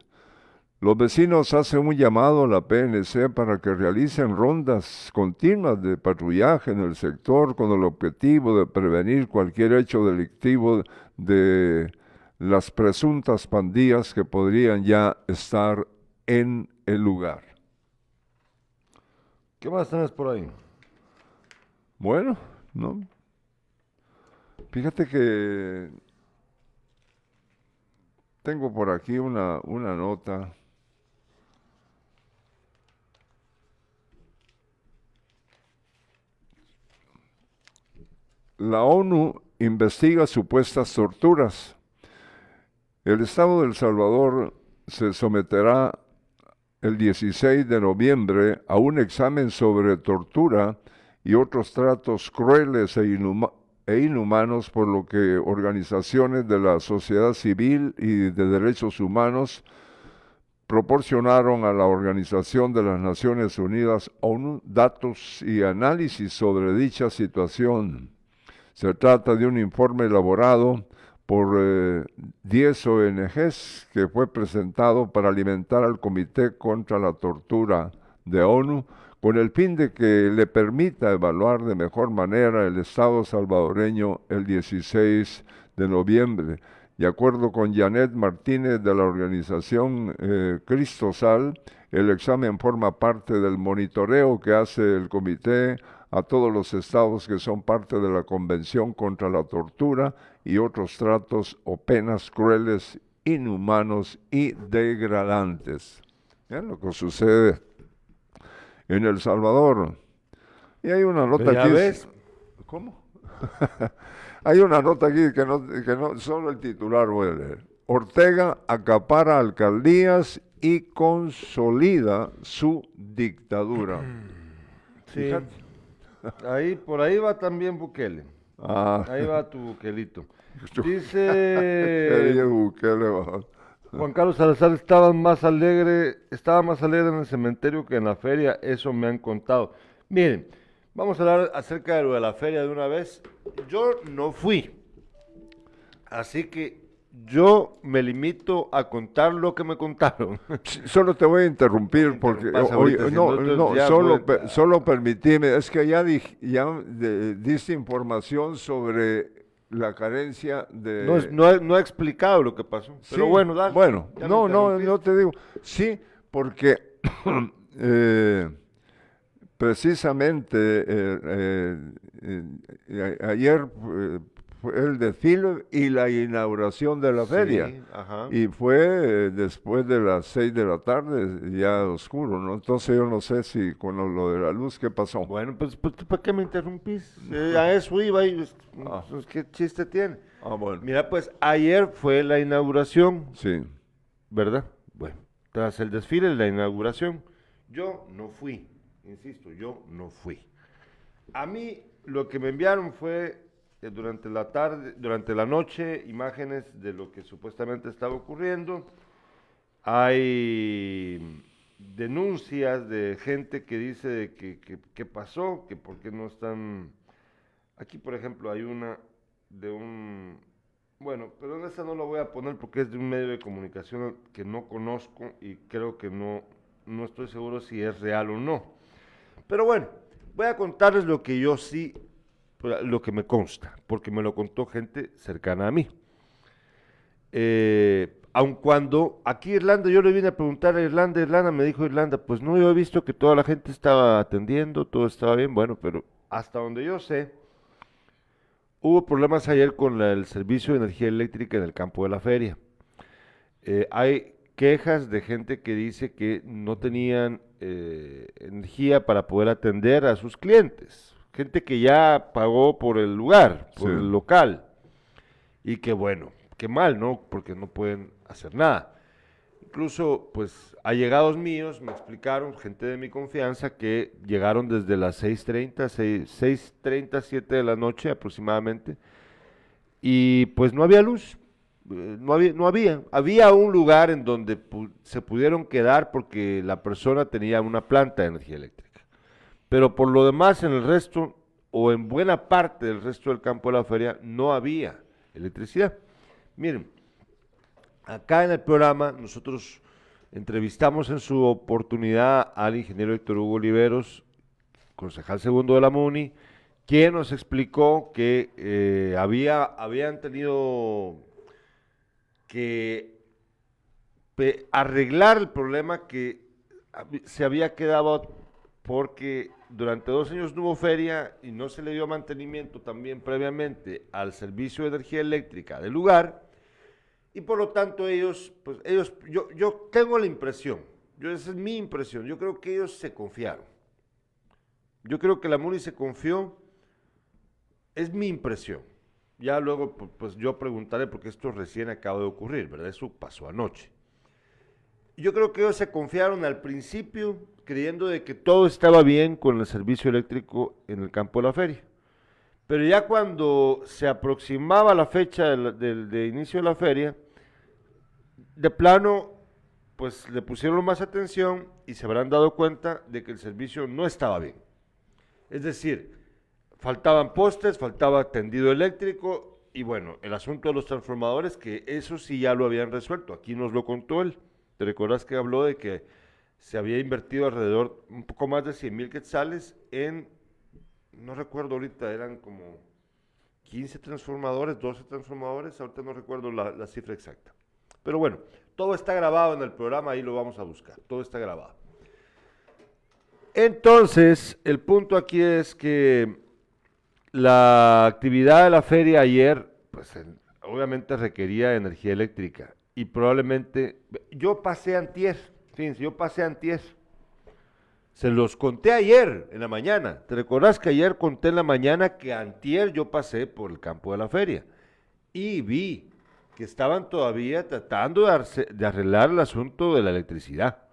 Los vecinos hacen un llamado a la PNC para que realicen rondas continuas de patrullaje en el sector con el objetivo de prevenir cualquier hecho delictivo de las presuntas pandillas que podrían ya estar en el lugar. ¿Qué más tenés por ahí? Bueno, no. Fíjate que tengo por aquí una, una nota. la ONU investiga supuestas torturas. El Estado de El Salvador se someterá el 16 de noviembre a un examen sobre tortura y otros tratos crueles e, e inhumanos por lo que organizaciones de la sociedad civil y de derechos humanos proporcionaron a la Organización de las Naciones Unidas datos y análisis sobre dicha situación. Se trata de un informe elaborado por eh, 10 ONGs que fue presentado para alimentar al Comité contra la Tortura de ONU con el fin de que le permita evaluar de mejor manera el Estado salvadoreño el 16 de noviembre. De acuerdo con Janet Martínez de la organización eh, Cristosal, el examen forma parte del monitoreo que hace el comité a todos los estados que son parte de la Convención contra la Tortura y otros tratos o penas crueles, inhumanos y degradantes. Es lo que sucede en El Salvador. Y hay una nota ¿Ya aquí. ves? ¿Cómo? hay una nota aquí que no, que no, solo el titular voy a leer. Ortega acapara alcaldías y consolida su dictadura. Sí. Fíjate. Ahí, por ahí va también Bukele. Ah, Ahí va tu Bukelito. Dice Bukele va. Juan Carlos Salazar estaba más alegre, estaba más alegre en el cementerio que en la feria, eso me han contado. Miren, vamos a hablar acerca de lo de la feria de una vez. Yo no fui, así que yo me limito a contar lo que me contaron. Solo te voy a interrumpir porque oye, no, no, solo, voy pe- a- solo permitime, es que ya, dij- ya de- diste información sobre la carencia de... No, es- no no he explicado lo que pasó, pero Sí, bueno, dale. Bueno, no, no, no te digo. Sí, porque eh, precisamente eh, eh, eh, ayer eh, fue el desfile y la inauguración de la feria. Ajá. Y fue eh, después de las seis de la tarde, ya oscuro, ¿no? Entonces yo no sé si con lo, lo de la luz, ¿qué pasó? Bueno, pues, pues, ¿tú ¿para qué me interrumpís? Eh, a eso iba y pues, Ah. pues, ¿qué chiste tiene? Ah, bueno. Mira, pues ayer fue la inauguración, Sí. ¿verdad? Bueno, tras el desfile, la inauguración, yo no fui, insisto, yo no fui. A mí lo que me enviaron fue eh, durante la tarde, durante la noche, imágenes de lo que supuestamente estaba ocurriendo. Hay denuncias de gente que dice que, qué pasó, que por qué no están... Aquí, por ejemplo, hay una de un... Bueno, pero en esa no la voy a poner porque es de un medio de comunicación que no conozco y creo que no, no estoy seguro si es real o no. Pero bueno, voy a contarles lo que yo sí, lo que me consta, porque me lo contó gente cercana a mí. Eh, aun cuando aquí Irlanda, yo le vine a preguntar a Irlanda, Irlanda me dijo Irlanda, pues no, yo he visto que toda la gente estaba atendiendo, todo estaba bien, bueno, pero hasta donde yo sé, hubo problemas ayer con el servicio de energía eléctrica en el campo de la feria. Eh, hay quejas de gente que dice que no tenían eh, energía para poder atender a sus clientes. Gente que ya pagó por el lugar, por Sí. el local. Y que bueno, qué mal, ¿no? Porque no pueden hacer nada. Incluso, pues, allegados míos me explicaron, gente de mi confianza, que llegaron desde las 6.30, 6, 6.30, 7 de la noche aproximadamente, y pues no había luz, eh, no había, no había. Había un lugar en donde pu- se pudieron quedar porque la persona tenía una planta de energía eléctrica. Pero por lo demás, en el resto, o en buena parte del resto del campo de la feria, no había electricidad. Miren, acá en el programa nosotros entrevistamos en su oportunidad al ingeniero Héctor Hugo Oliveros, concejal segundo de la MUNI, quien nos explicó que eh, había, habían tenido que arreglar el problema que se había quedado porque durante dos años no hubo feria y no se le dio mantenimiento también previamente al servicio de energía eléctrica del lugar y por lo tanto ellos, pues ellos, yo, yo tengo la impresión, yo, esa es mi impresión, yo creo que ellos se confiaron. Yo creo que la MUNI se confió Es mi impresión. Ya luego, pu- pues yo preguntaré porque esto recién acaba de ocurrir, ¿verdad? Eso pasó anoche. Yo creo que ellos se confiaron al principio creyendo de que todo estaba bien con el servicio eléctrico en el campo de la feria. Pero ya cuando se aproximaba la fecha del, de inicio de la feria, de plano, pues le pusieron más atención y se habrán dado cuenta de que el servicio no estaba bien. Es decir, faltaban postes, faltaba tendido eléctrico y bueno, el asunto de los transformadores, que eso sí ya lo habían resuelto. Aquí nos lo contó él. ¿Te recuerdas que habló de que se había invertido alrededor un poco más de 100 mil quetzales en, no recuerdo ahorita, eran como 15 transformadores, 12 transformadores, ahorita no recuerdo la, la cifra exacta. Pero bueno, todo está grabado en el programa, ahí lo vamos a buscar, todo está grabado. Entonces, el punto aquí es que la actividad de la feria ayer, pues en- obviamente requería energía eléctrica y probablemente, yo pasé antier, fíjense, yo pasé antier, se los conté ayer en la mañana, ¿te recordás que ayer conté en la mañana que antier yo pasé por el campo de la feria y vi que estaban todavía tratando de, arreglar el asunto de la electricidad?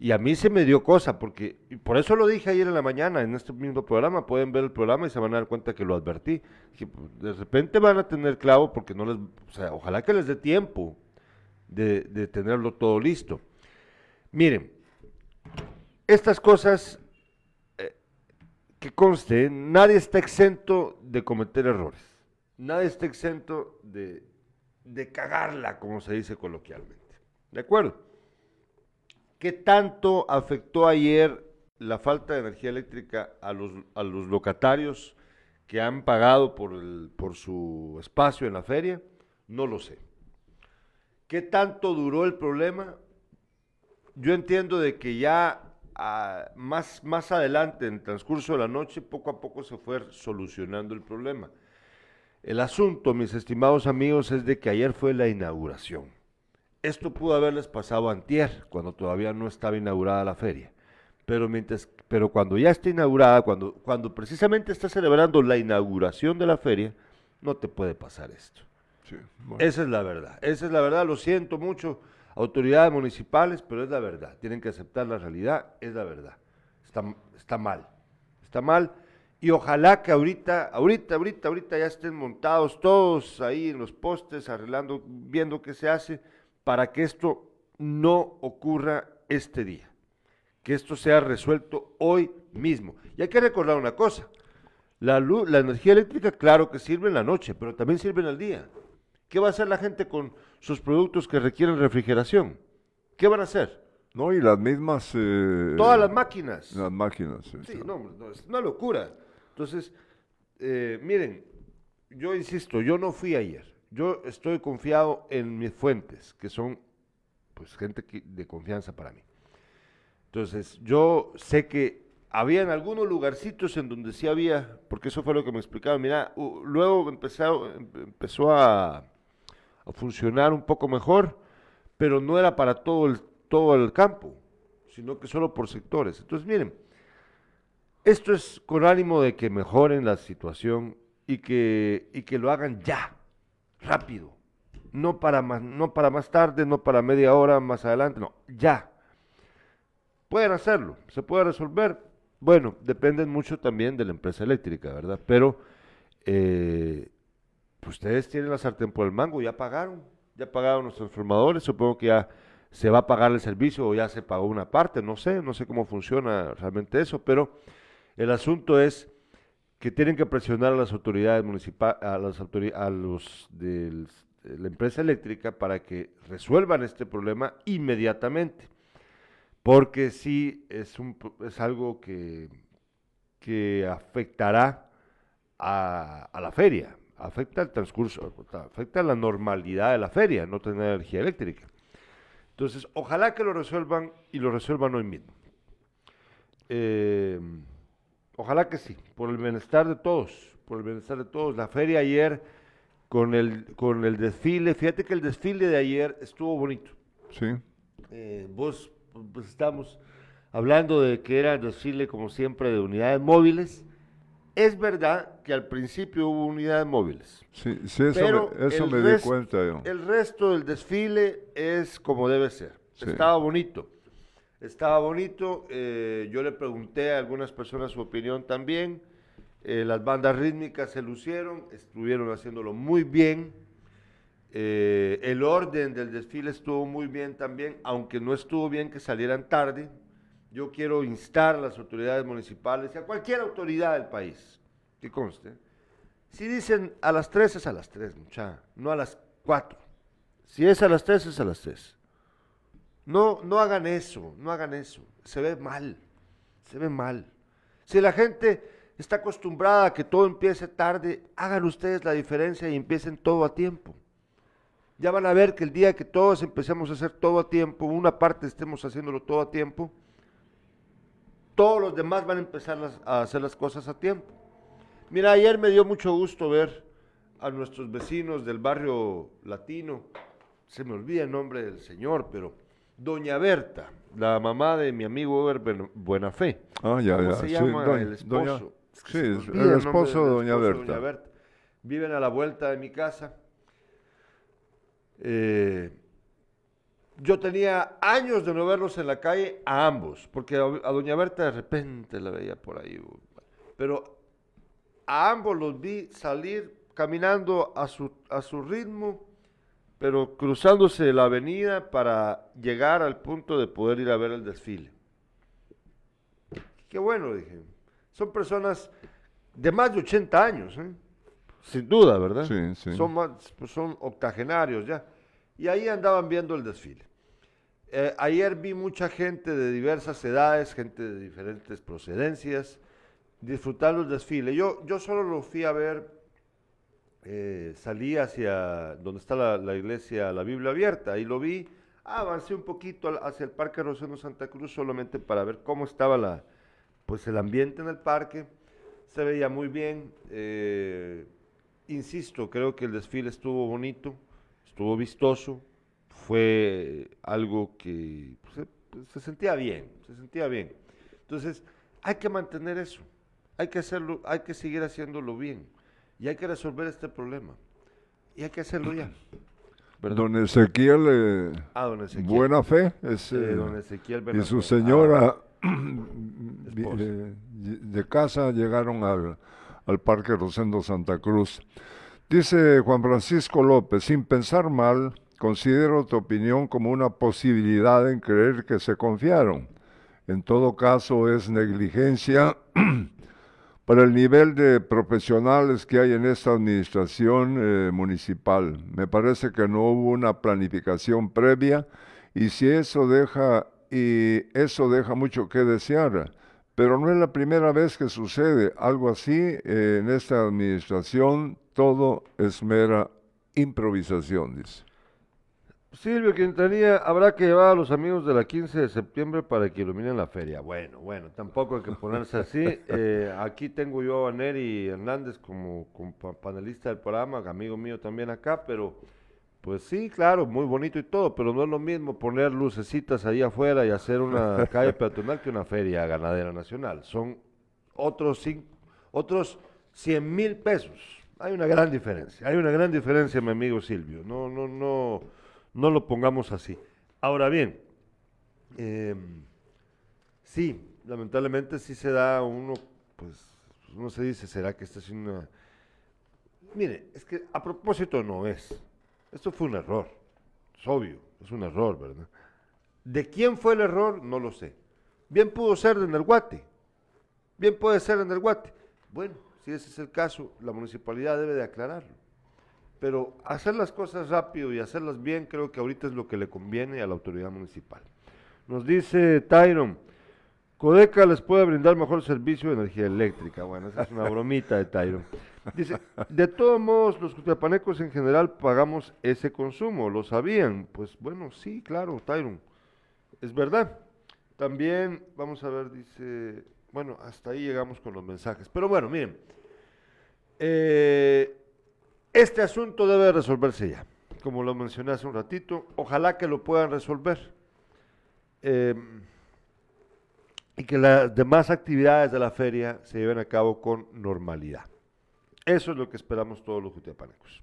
Y a mí se me dio cosa, porque y por eso lo dije ayer en la mañana, en este mismo programa, pueden ver el programa y se van a dar cuenta que lo advertí. Dije, pues, de repente van a tener clavo porque no les, o sea, ojalá que les dé tiempo de, de tenerlo todo listo. Miren, estas cosas, eh, que conste, nadie está exento de cometer errores. Nadie está exento de, de cagarla, como se dice coloquialmente. ¿De acuerdo? ¿Qué tanto afectó ayer la falta de energía eléctrica a los, a los locatarios que han pagado por, el- por su espacio en la feria? No lo sé. ¿Qué tanto duró el problema? Yo entiendo de que ya ah, más, más adelante, en el transcurso de la noche, poco a poco se fue solucionando el problema. El asunto, mis estimados amigos, es de que ayer fue la inauguración. Esto pudo haberles pasado antier, cuando todavía no estaba inaugurada la feria. Pero, mientras, pero cuando ya está inaugurada, cuando, cuando precisamente está celebrando la inauguración de la feria, no te puede pasar esto. Sí, bueno. Esa es la verdad, esa es la verdad, lo siento mucho, autoridades municipales, pero es la verdad, tienen que aceptar la realidad, es la verdad. Está, está mal, está mal, y ojalá que ahorita, ahorita, ahorita, ahorita ya estén montados todos ahí en los postes, arreglando, viendo qué se hace, para que esto no ocurra este día, que esto sea resuelto hoy mismo. Y hay que recordar una cosa, la, luz, la energía eléctrica, claro que sirve en la noche, pero también sirve en el día. ¿Qué va a hacer la gente con sus productos que requieren refrigeración? ¿Qué van a hacer? No, y las mismas... eh, Todas las máquinas. Las máquinas. sí, Sí, no, no, es una locura. Entonces, eh, miren, yo insisto, yo no fui ayer. Yo estoy confiado en mis fuentes, que son pues gente de confianza para mí. Entonces, yo sé que había en algunos lugarcitos en donde sí había, porque eso fue lo que me explicaron. Mira, luego empezó, em- empezó a, a funcionar un poco mejor, pero no era para todo el, todo el campo, sino que solo por sectores. Entonces, miren, esto es con ánimo de que mejoren la situación y que, y que lo hagan ya, rápido. No para, más, no para más tarde, no para media hora más adelante, no, ya. Pueden hacerlo, se puede resolver. Bueno, dependen mucho también de la empresa eléctrica, ¿verdad? Pero eh, ustedes tienen la sartén por el mango, ya pagaron, ya pagaron los transformadores, supongo que ya se va a pagar el servicio o ya se pagó una parte, no sé, no sé cómo funciona realmente eso, pero el asunto es que tienen que presionar a las autoridades municipales, a, las a los de la empresa eléctrica para que resuelvan este problema inmediatamente, porque sí es, un, es algo que, que afectará a, a la feria, afecta el transcurso, afecta la normalidad de la feria, no tener energía eléctrica. Entonces, ojalá que lo resuelvan y lo resuelvan hoy mismo. Eh, ojalá que sí, por el bienestar de todos, por el bienestar de todos. La feria ayer con el, con el desfile, fíjate que el desfile de ayer estuvo bonito. Sí. Eh, vos, pues estamos hablando de que era el desfile, como siempre, de unidades móviles. Es verdad que al principio hubo unidades móviles. Sí, sí eso Pero me, eso me di cuenta yo. El resto del desfile es como debe ser. Sí. Estaba bonito. Estaba bonito. eh, yo le pregunté a algunas personas su opinión también. eh, las bandas rítmicas se lucieron, estuvieron haciéndolo muy bien. eh, el orden del desfile estuvo muy bien también, aunque no estuvo bien que salieran tarde. Yo quiero instar a las autoridades municipales y a cualquier autoridad del país, que conste, si dicen a las 3 es a las 3, mucha, no a las 4. Si es a las 3 es a las 3. No, no hagan eso, no hagan eso. Se ve mal, se ve mal. Si la gente está acostumbrada a que todo empiece tarde, hagan ustedes la diferencia y empiecen todo a tiempo. Ya van a ver que el día que todos empecemos a hacer todo a tiempo, una parte estemos haciéndolo todo a tiempo, todos los demás van a empezar a hacer las cosas a tiempo. Mira, ayer me dio mucho gusto ver a nuestros vecinos del barrio latino, se me olvida el nombre del señor, pero Doña Berta, la mamá de mi amigo Ben- Buenafé. Ah, ya, ¿Cómo ya. se sí, llama doña- el esposo? doña- sí, el esposo de del doña esposo Berta. Berta. Viven a la vuelta de mi casa. Eh, yo tenía años de no verlos en la calle a ambos, porque a, a doña Berta de repente la veía por ahí. Pero a ambos los vi salir caminando a su, a su ritmo, pero cruzándose la avenida para llegar al punto de poder ir a ver el desfile. Qué bueno, dije. Son personas de más de 80 años, ¿eh? sin duda, ¿verdad? Sí, sí. Son, más- pues son octogenarios ya. Y ahí andaban viendo el desfile. Eh, ayer vi mucha gente de diversas edades, gente de diferentes procedencias, disfrutando el desfile. Yo, yo solo lo fui a ver, eh, salí hacia donde está la, iglesia, la Biblia abierta, y lo vi, avancé un poquito hacia el Parque Rosendo Santa Cruz solamente para ver cómo estaba la, pues el ambiente en el parque. Se veía muy bien. eh, insisto, creo que el desfile estuvo bonito, estuvo vistoso, fue algo que pues, se, pues, se sentía bien, se sentía bien. Entonces, hay que mantener eso, hay que hacerlo, hay que seguir haciéndolo bien y hay que resolver este problema y hay que hacerlo ya. ¿verdad? Don Ezequiel, eh, Ah, don Ezequiel. buena fe, es, Eh, eh, don Ezequiel y su Ah, señora eh, de casa llegaron al, al Parque Rosendo Santa Cruz. Dice Juan Francisco López, sin pensar mal, considero tu opinión como una posibilidad en creer que se confiaron. En todo caso es negligencia para el nivel de profesionales que hay en esta administración eh, municipal. Me parece que no hubo una planificación previa y si eso deja y eso deja mucho que desear. Pero no es la primera vez que sucede algo así eh, en esta administración. Todo es mera improvisación, dice. Silvio Quintanilla, habrá que llevar a los amigos de la 15 de septiembre para que iluminen la feria. Bueno, bueno, tampoco hay que ponerse así. Eh, aquí tengo yo a Neri Hernández como, como pa- panelista del programa, amigo mío también acá, pero pues sí, claro, muy bonito y todo, pero no es lo mismo poner lucecitas ahí afuera y hacer una calle peatonal que una feria ganadera nacional. Son otros, cin- otros 100 mil pesos. Hay una gran diferencia, hay una gran diferencia, mi amigo Silvio. No, no, no, no lo pongamos así. Ahora bien, em, sí, lamentablemente sí se da uno, pues, uno se dice, ¿será que esta es una... Mire, es que a propósito no es. Esto fue un error. Es obvio, es un error, ¿verdad? ¿De quién fue el error? No lo sé. Bien pudo ser en el Guate. Bien puede ser en el Guate. Bueno, si ese es el caso, la municipalidad debe de aclararlo. Pero hacer las cosas rápido y hacerlas bien creo que ahorita es lo que le conviene a la autoridad municipal. Nos dice Tyron, Codeca les puede brindar mejor servicio de energía eléctrica. Bueno, esa es una bromita de Tyron. Dice, de todos modos, los cutiapanecos en general pagamos ese consumo, ¿lo sabían? Pues bueno, sí, claro, Tyron, es verdad. También, vamos a ver, dice, bueno, hasta ahí llegamos con los mensajes. Pero bueno, miren, eh, este asunto debe resolverse ya, como lo mencioné hace un ratito. Ojalá que lo puedan resolver. Eh, y que las demás actividades de la feria se lleven a cabo con normalidad. Eso es lo que esperamos todos los jutiapanecos.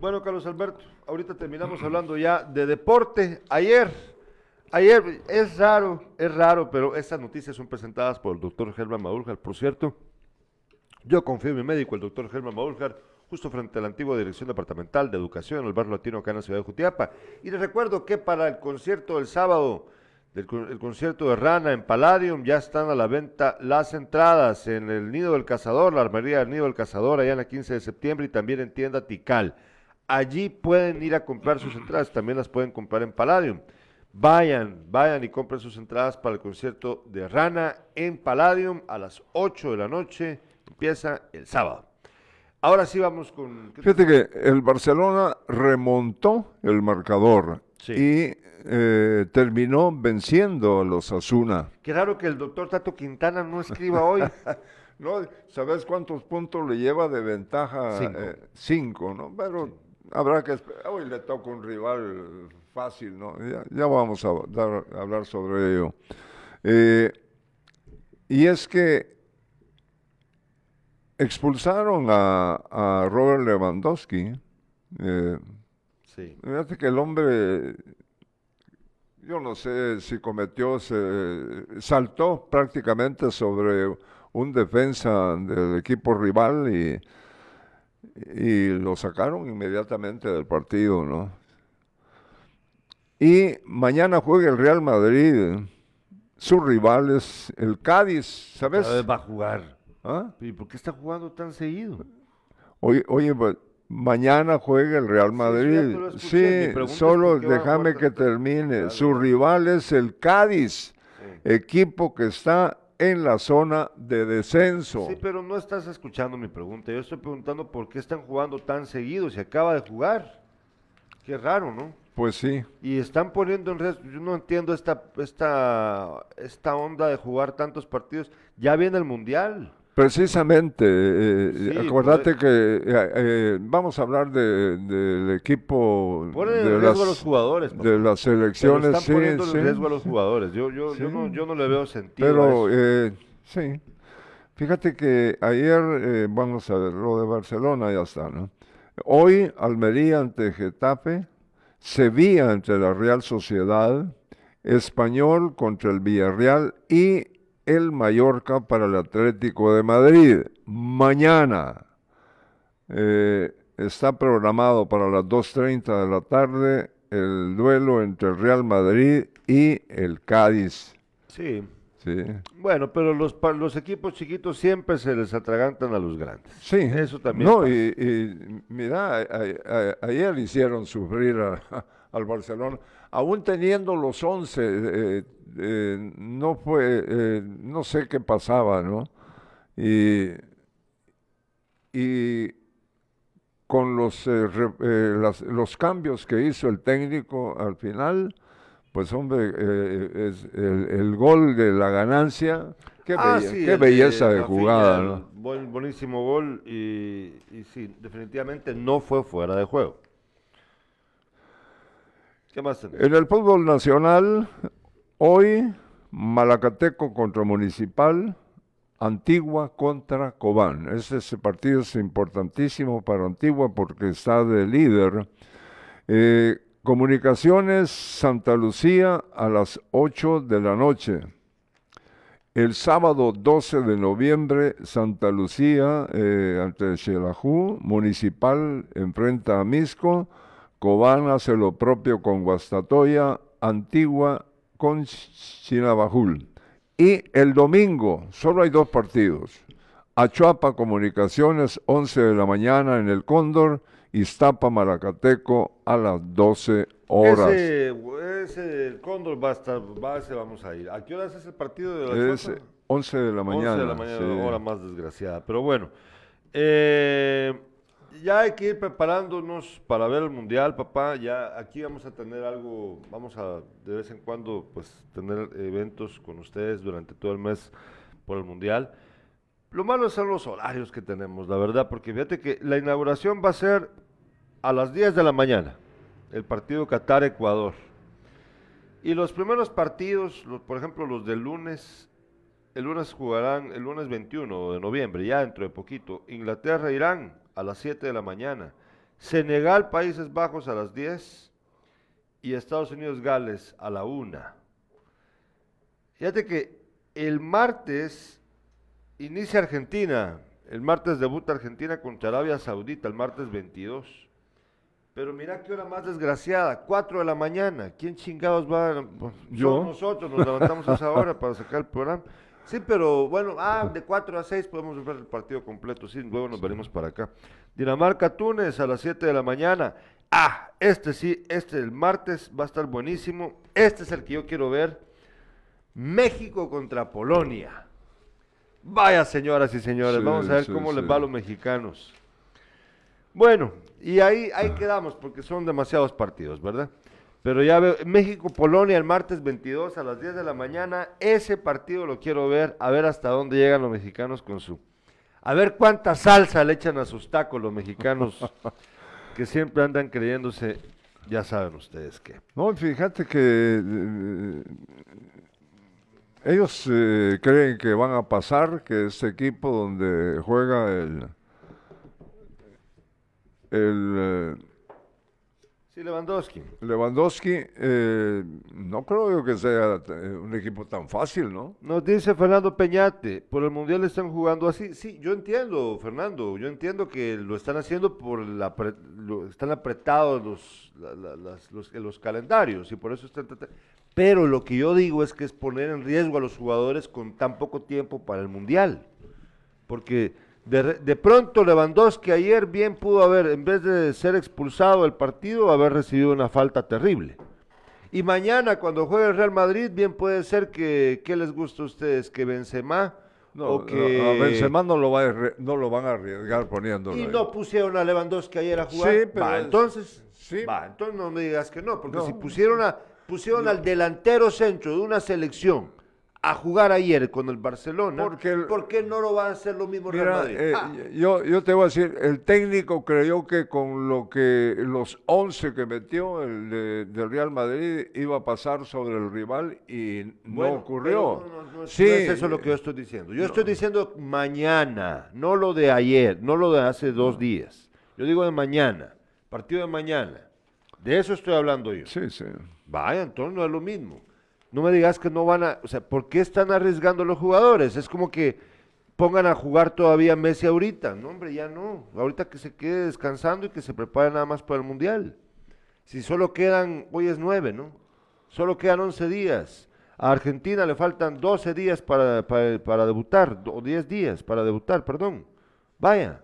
Bueno, Carlos Alberto, ahorita terminamos hablando ya de deporte. Ayer, ayer, es raro, es raro, pero estas noticias son presentadas por el doctor Germán Maúljar, por cierto. Yo confío en mi médico, el doctor Germán Maúljar, justo frente a la antigua Dirección Departamental de Educación en el barrio latino acá en la ciudad de Jutiapa. Y les recuerdo que para el concierto del sábado, el concierto de Rana en Palladium, ya están a la venta las entradas en el Nido del Cazador, la armería del Nido del Cazador, allá en la 15 de septiembre y también en tienda Tical. Allí pueden ir a comprar sus entradas, también las pueden comprar en Palladium. Vayan, vayan y compren sus entradas para el concierto de Rana en Palladium a las 8 de la noche. Empieza el sábado. Ahora sí vamos con... ¿qué te- Fíjate que el Barcelona remontó el marcador Sí. y eh, terminó venciendo a los Asuna. Qué raro que el doctor Tato Quintana no escriba hoy. No, ¿sabes cuántos puntos le lleva de ventaja? Cinco. Eh, cinco, ¿no? Pero habrá que esperar. Hoy le toca un rival fácil, ¿no? Ya, ya vamos a dar- a hablar sobre ello. Eh, y es que expulsaron a, a Robert Lewandowski. eh, Sí. Fíjate que el hombre, yo no sé si cometió, se, saltó prácticamente sobre un defensa del equipo rival y, y lo sacaron inmediatamente del partido, ¿no? Y mañana juega el Real Madrid, su rival es el Cádiz, ¿sabes? Cada vez va a jugar. ¿Ah? ¿Y por qué está jugando tan seguido? Oye, oye, mañana juega el Real Madrid. Sí, solo déjame que termine. Su rival es el Cádiz, Sí. equipo que está en la zona de descenso. Sí, pero no estás escuchando mi pregunta. Yo estoy preguntando por qué están jugando tan seguido. Si acaba de jugar. Qué raro, ¿no? Pues sí. Y están poniendo en riesgo. Yo no entiendo esta, esta, esta onda de jugar tantos partidos. Ya viene el mundial. Precisamente, eh, Sí, acuérdate por- que eh, eh, vamos a hablar de- del equipo Ponen en de riesgo a las, los jugadores. papá. de las Pero selecciones. están sí, poniendo sí. riesgo a los jugadores. Yo, yo, yo, no, yo no le veo sentido. Pero a eso. eh, sí, fíjate que ayer, eh, vamos a ver, lo de Barcelona ya está, ¿no? Hoy Almería ante Getafe, Sevilla ante la Real Sociedad, Español contra el Villarreal y el Mallorca para el Atlético de Madrid. Mañana eh, está programado para las 2.30 de la tarde el duelo entre el Real Madrid y el Cádiz. Sí. Sí, Bueno, pero los, los equipos chiquitos siempre se les atragantan a los grandes. sí. Eso también No, y, y mira, a- a- a- ayer hicieron sufrir a- al Barcelona, aún teniendo los 11, eh, eh, no fue, eh, no sé qué pasaba, ¿no? Y, y con los, eh, re- eh, las- los cambios que hizo el técnico al final, pues hombre, eh, es el, el gol de la ganancia, qué, Ah, sí, qué el belleza de Rafinha, jugada, ¿no? buen- buenísimo gol y, y sí, definitivamente no fue fuera de juego. En el fútbol nacional, hoy Malacateco contra Municipal, Antigua contra Cobán. Ese partido es importantísimo para Antigua porque está de líder. Eh, comunicaciones Santa Lucía a las 8 de la noche. El sábado 12 de noviembre, Santa Lucía eh, ante Xelajú, Municipal enfrenta a Misco, Cobán hace lo propio con Guastatoya, Antigua con Chinabajul. Y el domingo, solo hay dos partidos. Achuapa Comunicaciones, 11 de la mañana en el Cóndor, Iztapa Malacateco a las 12 horas. Ese, ese el Cóndor va a estar, va, ese vamos a ir. ¿A qué horas es el partido de la Es Chuapa? 11 de la 11 mañana. de la mañana, sí. hora más desgraciada. Pero bueno, eh, ya hay que ir preparándonos para ver el mundial, papá. Ya aquí vamos a tener algo, vamos a de vez en cuando pues tener eventos con ustedes durante todo el mes por el mundial. Lo malo son los horarios que tenemos, la verdad, porque fíjate que la inauguración va a ser a las 10 de la mañana, el partido Qatar-Ecuador. Y los primeros partidos, por ejemplo, los del lunes, el lunes jugarán, el lunes 21 de noviembre, ya dentro de poquito, Inglaterra, Irán a las 7 de la mañana, Senegal, Países Bajos a las 10 y Estados Unidos, Gales a la 1. Fíjate que el martes inicia Argentina, el martes debuta Argentina contra Arabia Saudita, el martes 22. Pero mira qué hora más desgraciada, 4 de la mañana. ¿Quién chingados va? a- Yo. nosotros, nos levantamos a esa hora para sacar el programa. Sí, pero bueno, ah, de 4 a 6 podemos ver el partido completo, sí, luego nos venimos para acá. Dinamarca-Túnez a las 7 de la mañana. Ah, este sí, este el martes va a estar buenísimo. Este es el que yo quiero ver. México contra Polonia. Vaya, señoras y señores, Sí, vamos a ver sí, cómo les va a los mexicanos. Bueno, y ahí, ahí quedamos porque son demasiados partidos, ¿verdad? Pero ya veo, México-Polonia el martes 22 a las 10 de la mañana, ese partido lo quiero ver, a ver hasta dónde llegan los mexicanos con su... A ver cuánta salsa le echan a sus tacos los mexicanos, que siempre andan creyéndose, ya saben ustedes qué. No, fíjate que eh, ellos eh, creen que van a pasar, que este equipo donde juega el, el eh, Sí, Lewandowski. Lewandowski, eh, no creo que sea eh, un equipo tan fácil, ¿no? Nos dice Fernando Peñate, por el Mundial están jugando así. Sí, yo entiendo, Fernando, yo entiendo que lo están haciendo por la lo- están apretados los, la- la- las- los, los calendarios y por eso están Pero lo que yo digo es que es poner en riesgo a los jugadores con tan poco tiempo para el Mundial. Porque de, de pronto Lewandowski ayer bien pudo haber, en vez de ser expulsado del partido, haber recibido una falta terrible. Y mañana cuando juegue el Real Madrid, bien puede ser que, ¿qué les gusta a ustedes? Que Benzema No, o que... a Benzema no lo, va a no lo van a arriesgar poniéndolo. Y ahí. no pusieron a Lewandowski ayer a jugar. Sí, pero entonces, sí. va, entonces no me digas que no, porque No. si pusieron a pusieron al delantero centro de una selección a jugar ayer con el Barcelona, Porque el- ¿por qué no lo va a hacer lo mismo Real Madrid? eh, Ah, yo, yo te voy a decir, el técnico creyó que con lo que los 11 que metió el de, del Real Madrid iba a pasar sobre el rival y no ocurrió. No, no, no sí, no es eso lo que yo estoy diciendo. Yo estoy diciendo mañana, no lo de ayer, no lo de hace dos días. Yo digo de mañana, partido de mañana. De eso estoy hablando yo. sí, sí. Vaya, entonces no es lo mismo. No me digas que no van a, o sea, ¿por qué están arriesgando los jugadores? Es como que pongan a jugar todavía Messi ahorita. No, hombre, ya no. Ahorita que se quede descansando y que se prepare nada más para el Mundial. Si solo quedan, hoy es nueve, ¿no? Solo quedan 11 días. A Argentina le faltan 12 días para, para, para debutar, o 10 días para debutar, perdón. Vaya.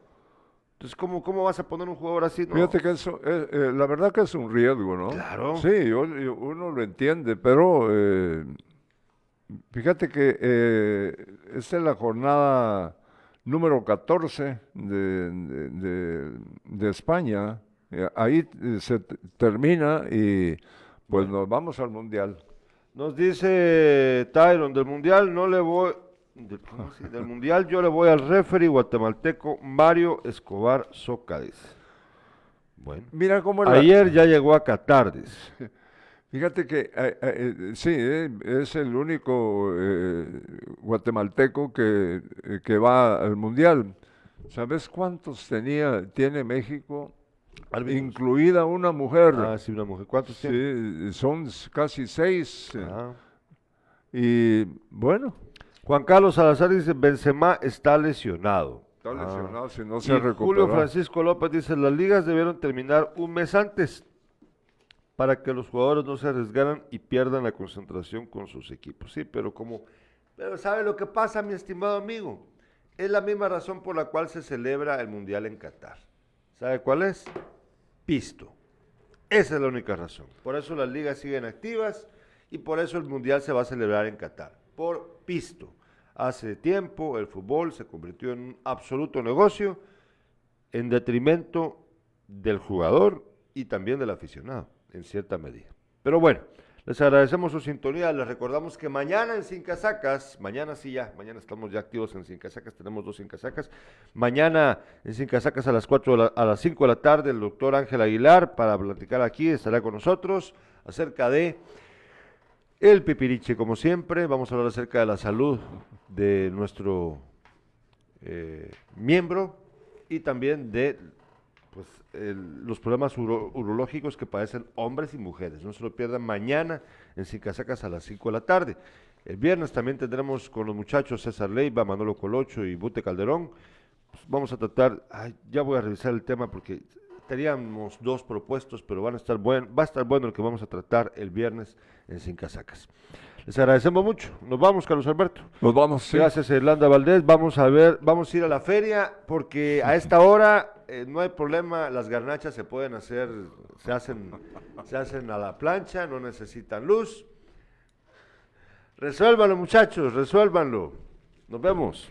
Entonces, ¿cómo, cómo vas a poner un jugador así? No. Fíjate que eso, eh, eh, la verdad que es un riesgo, ¿no? Claro. Sí, yo- yo- uno lo entiende, pero eh, fíjate que eh, esta es la jornada número 14 de, de- de- de España. Eh, Ahí eh, se termina y pues nos vamos al Mundial. Nos dice Tyron, del Mundial no le voy... del- ¿cómo así? Del Mundial yo le voy al referee guatemalteco Mario Escobar dice. Bueno. Mira cómo Ayer ya llegó a Qatar, dice. Fíjate que eh, eh, sí, eh, es el único guatemalteco que, que va al mundial. ¿Sabes cuántos tenía tiene México? Incluida una mujer. Ah, sí, una mujer. ¿Cuántos tiene? Sí, son s- casi seis. Ah. Y bueno, Juan Carlos Salazar dice, Benzema está lesionado. está Ah. lesionado, si no Y se Julio recupera. Francisco López dice, las ligas debieron terminar un mes antes para que los jugadores no se arriesgaran y pierdan la concentración con sus equipos. Sí, pero como, pero ¿sabe lo que pasa, mi estimado amigo? Es la misma razón por la cual se celebra el Mundial en Qatar. ¿Sabe cuál es? Pisto. Esa es la única razón. Por eso las ligas siguen activas y por eso el Mundial se va a celebrar en Qatar. Por pisto. Hace tiempo el fútbol se convirtió en un absoluto negocio en detrimento del jugador y también del aficionado, en cierta medida. Pero bueno, les agradecemos su sintonía. Les recordamos que mañana en Sin Casacas, mañana sí ya, mañana estamos ya activos en Sin Casacas, tenemos dos Sin Casacas. Mañana en Sin Casacas a las 4 de la- a las 5 de la tarde, el doctor Ángel Aguilar, para platicar aquí, estará con nosotros acerca de El Pipiriche, como siempre, vamos a hablar acerca de la salud de nuestro eh, miembro y también de pues, los problemas uro- urológicos que padecen hombres y mujeres. No se lo pierdan mañana en Sicasacas a las 5 de la tarde. El viernes también tendremos con los muchachos César Leiva, Manolo Colocho y Bute Calderón. Pues, vamos a tratar, ay, ya voy a revisar el tema porque teníamos dos propuestos, pero van a estar buen, va a estar bueno el que vamos a tratar el viernes en Sin Casacas. Les agradecemos mucho. Nos vamos, Carlos Alberto. Nos vamos, sí. Gracias, Irlanda Valdés. Vamos a ver, vamos a ir a la feria porque a esta hora eh, no hay problema. Las garnachas se pueden hacer, se hacen, se hacen a la plancha, no necesitan luz. Resuélvanlo, muchachos, resuélvanlo. Nos vemos.